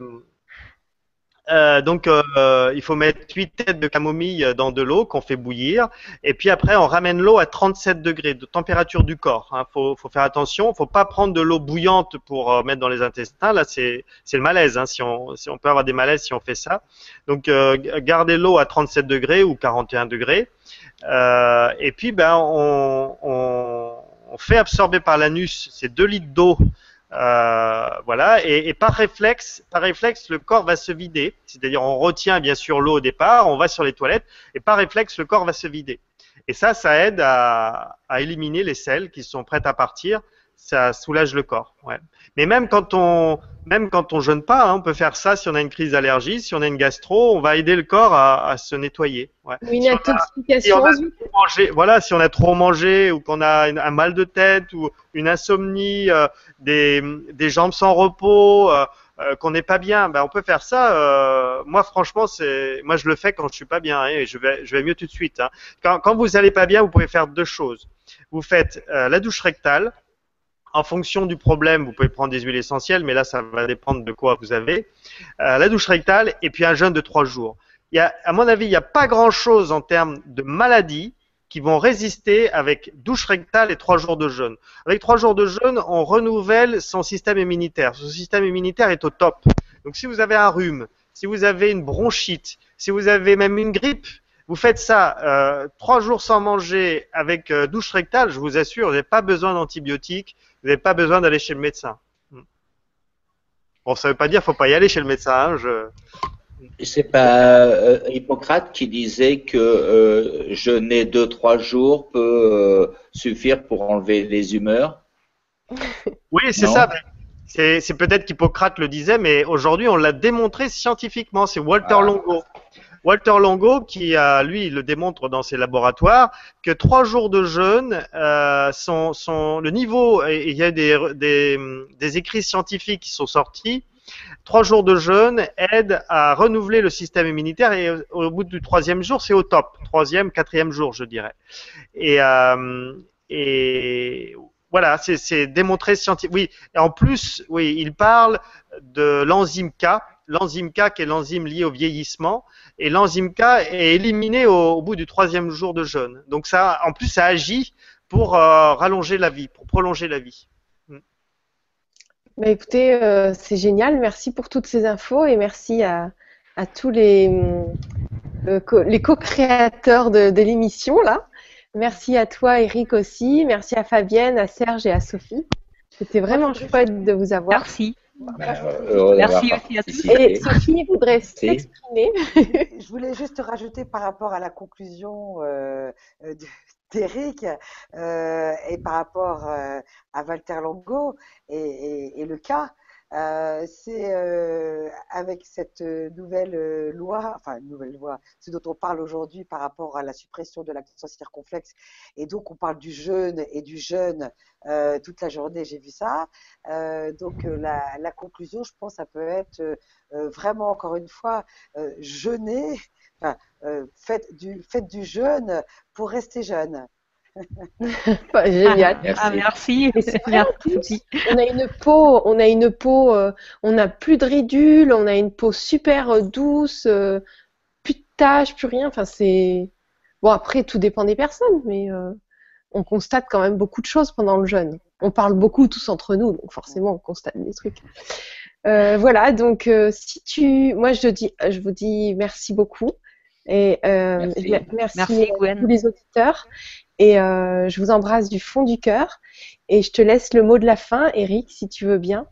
donc, euh, il faut mettre 8 têtes de camomille dans de l'eau qu'on fait bouillir. Et puis après, on ramène l'eau à 37 degrés de température du corps. Il hein. faut, faire attention. faut pas prendre de l'eau bouillante pour euh, mettre dans les intestins. Là, c'est le malaise. Hein, si, on, peut avoir des malaises si on fait ça. Donc, euh, gardez l'eau à 37 degrés ou 41 degrés. et puis, ben, on, on fait absorber par l'anus ces 2 litres d'eau euh, voilà, et, par réflexe, par réflexe, le corps va se vider. C'est-à-dire, on retient bien sûr l'eau au départ, on va sur les toilettes, et par réflexe, le corps va se vider. Et ça, ça aide à, éliminer les selles qui sont prêtes à partir ça soulage le corps. Mais même quand on même quand on jeûne pas, hein, on peut faire ça si on a une crise d'allergie, si on a une gastro, on va aider le corps à, à se nettoyer. Ouais. Une intoxication. Si voilà, si on a trop mangé ou qu'on a un mal de tête ou une insomnie, euh, des, des jambes sans repos, euh, euh, qu'on n'est pas bien, ben on peut faire ça. Euh, moi, franchement, c'est moi je le fais quand je suis pas bien hein, et je vais je vais mieux tout de suite. Hein. Quand, quand vous allez pas bien, vous pouvez faire deux choses. Vous faites la douche rectale en fonction du problème, vous pouvez prendre des huiles essentielles, mais là, ça va dépendre de quoi vous avez. Euh, la douche rectale et puis un jeûne de trois jours. A, à mon avis, il n'y a pas grand-chose en termes de maladies qui vont résister avec douche rectale et trois jours de jeûne. Avec trois jours de jeûne, on renouvelle son système immunitaire. Son système immunitaire est au top. Donc, si vous avez un rhume, si vous avez une bronchite, si vous avez même une grippe, vous faites ça euh, trois jours sans manger avec euh, douche rectale, je vous assure, vous n'avez pas besoin d'antibiotiques, vous n'avez pas besoin d'aller chez le médecin. Hmm. Bon, ça ne veut pas dire qu'il ne faut pas y aller chez le médecin. Hein, je... C'est pas euh, Hippocrate qui disait que euh, jeûner deux trois jours peut euh, suffire pour enlever les humeurs? Oui, c'est ça. C'est peut-être qu'Hippocrate le disait, mais aujourd'hui on l'a démontré scientifiquement. C'est Walter ah. Longo. Walter Longo, qui a, lui, le démontre dans ses laboratoires, que trois jours de jeûne, euh, sont, le niveau, il y a des, écrits scientifiques qui sont sortis, trois jours de jeûne aident à renouveler le système immunitaire et au, bout du troisième jour, c'est au top. Troisième, quatrième jour, je dirais. Et, euh, voilà, c'est démontré scientifique. Oui, en plus, oui, il parle de l'enzyme K, l'enzyme K qui est l'enzyme liée au vieillissement, et l'enzyme K est éliminé au, bout du troisième jour de jeûne. Donc ça, en plus, ça agit pour euh, rallonger la vie, pour prolonger la vie. Mm. Bah écoutez, euh, c'est génial. Merci pour toutes ces infos et merci à, tous les, euh, les co-créateurs de, de l'émission là. Merci à toi, Eric aussi. Merci à Fabienne, à Serge et à Sophie. C'était vraiment chouette de vous avoir. Merci. Euh, Merci aussi à tous. Et Sophie voudrait s'exprimer. Je voulais juste rajouter par rapport à la conclusion euh, d'Eric euh, et par rapport à Walter Longo et, le cas. Euh, c'est euh, avec cette nouvelle loi, enfin nouvelle loi, ce dont on parle aujourd'hui par rapport à la suppression de l'accent circonflexe, et donc on parle du jeûne et du jeûne toute la journée, j'ai vu ça. donc la, la, conclusion, je pense, ça peut être vraiment encore une fois jeûner, enfin, faites du, faites du jeûne pour rester jeune. Génial. Merci. Ah, merci. on a une peau, on a une peau, euh, on n'a plus de ridules, on a une peau super euh, douce, euh, plus de taches, plus rien. Enfin, c'est bon. Après, tout dépend des personnes, mais on constate quand même beaucoup de choses pendant le jeûne. On parle beaucoup tous entre nous, donc forcément, on constate des trucs. voilà. Donc, si tu, moi, je dis, je vous dis merci beaucoup. Et merci, merci, merci à tous les auditeurs. Et euh, je vous embrasse du fond du cœur. Et je te laisse le mot de la fin, Eric, si tu veux bien.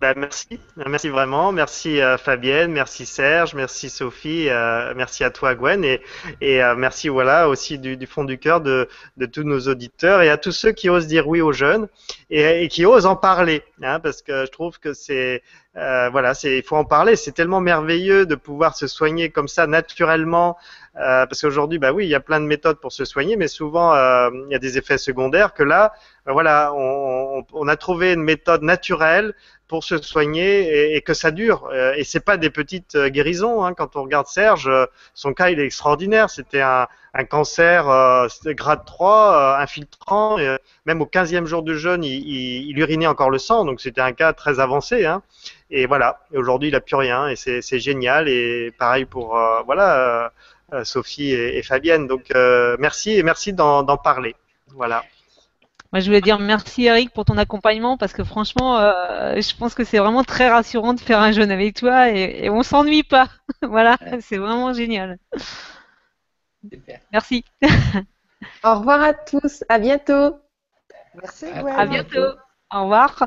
Ben, merci, merci vraiment, merci euh, Fabienne, merci Serge, merci Sophie, euh, merci à toi Gwen. Et, et euh, merci voilà aussi du, du fond du cœur de, de, tous nos auditeurs et à tous ceux qui osent dire oui aux jeunes et, et qui osent en parler, hein, parce que je trouve que c'est voilà, c'est il faut en parler, c'est tellement merveilleux de pouvoir se soigner comme ça naturellement euh, parce qu'aujourd'hui, bah oui, il y a plein de méthodes pour se soigner, mais souvent euh, il y a des effets secondaires. Que là, ben voilà, on, on, a trouvé une méthode naturelle pour se soigner et, et que ça dure. Euh, et c'est pas des petites euh, guérisons. Hein. Quand on regarde Serge, son cas il est extraordinaire. C'était un, cancer euh, grade 3, infiltrant. Et, même au 15e jour de jeûne, il, urinait encore le sang. Donc c'était un cas très avancé. Hein. Et voilà. Et aujourd'hui, il a plus rien. Et c'est génial. Et pareil pour voilà euh, Sophie et, Fabienne. Donc euh, merci et merci d'en parler. Voilà. Moi, je voulais dire merci Eric pour ton accompagnement parce que franchement, euh, je pense que c'est vraiment très rassurant de faire un jeûne avec toi et, et on s'ennuie pas. voilà, c'est vraiment génial. Merci. Au revoir à tous. À bientôt. Merci. À bientôt. Au revoir.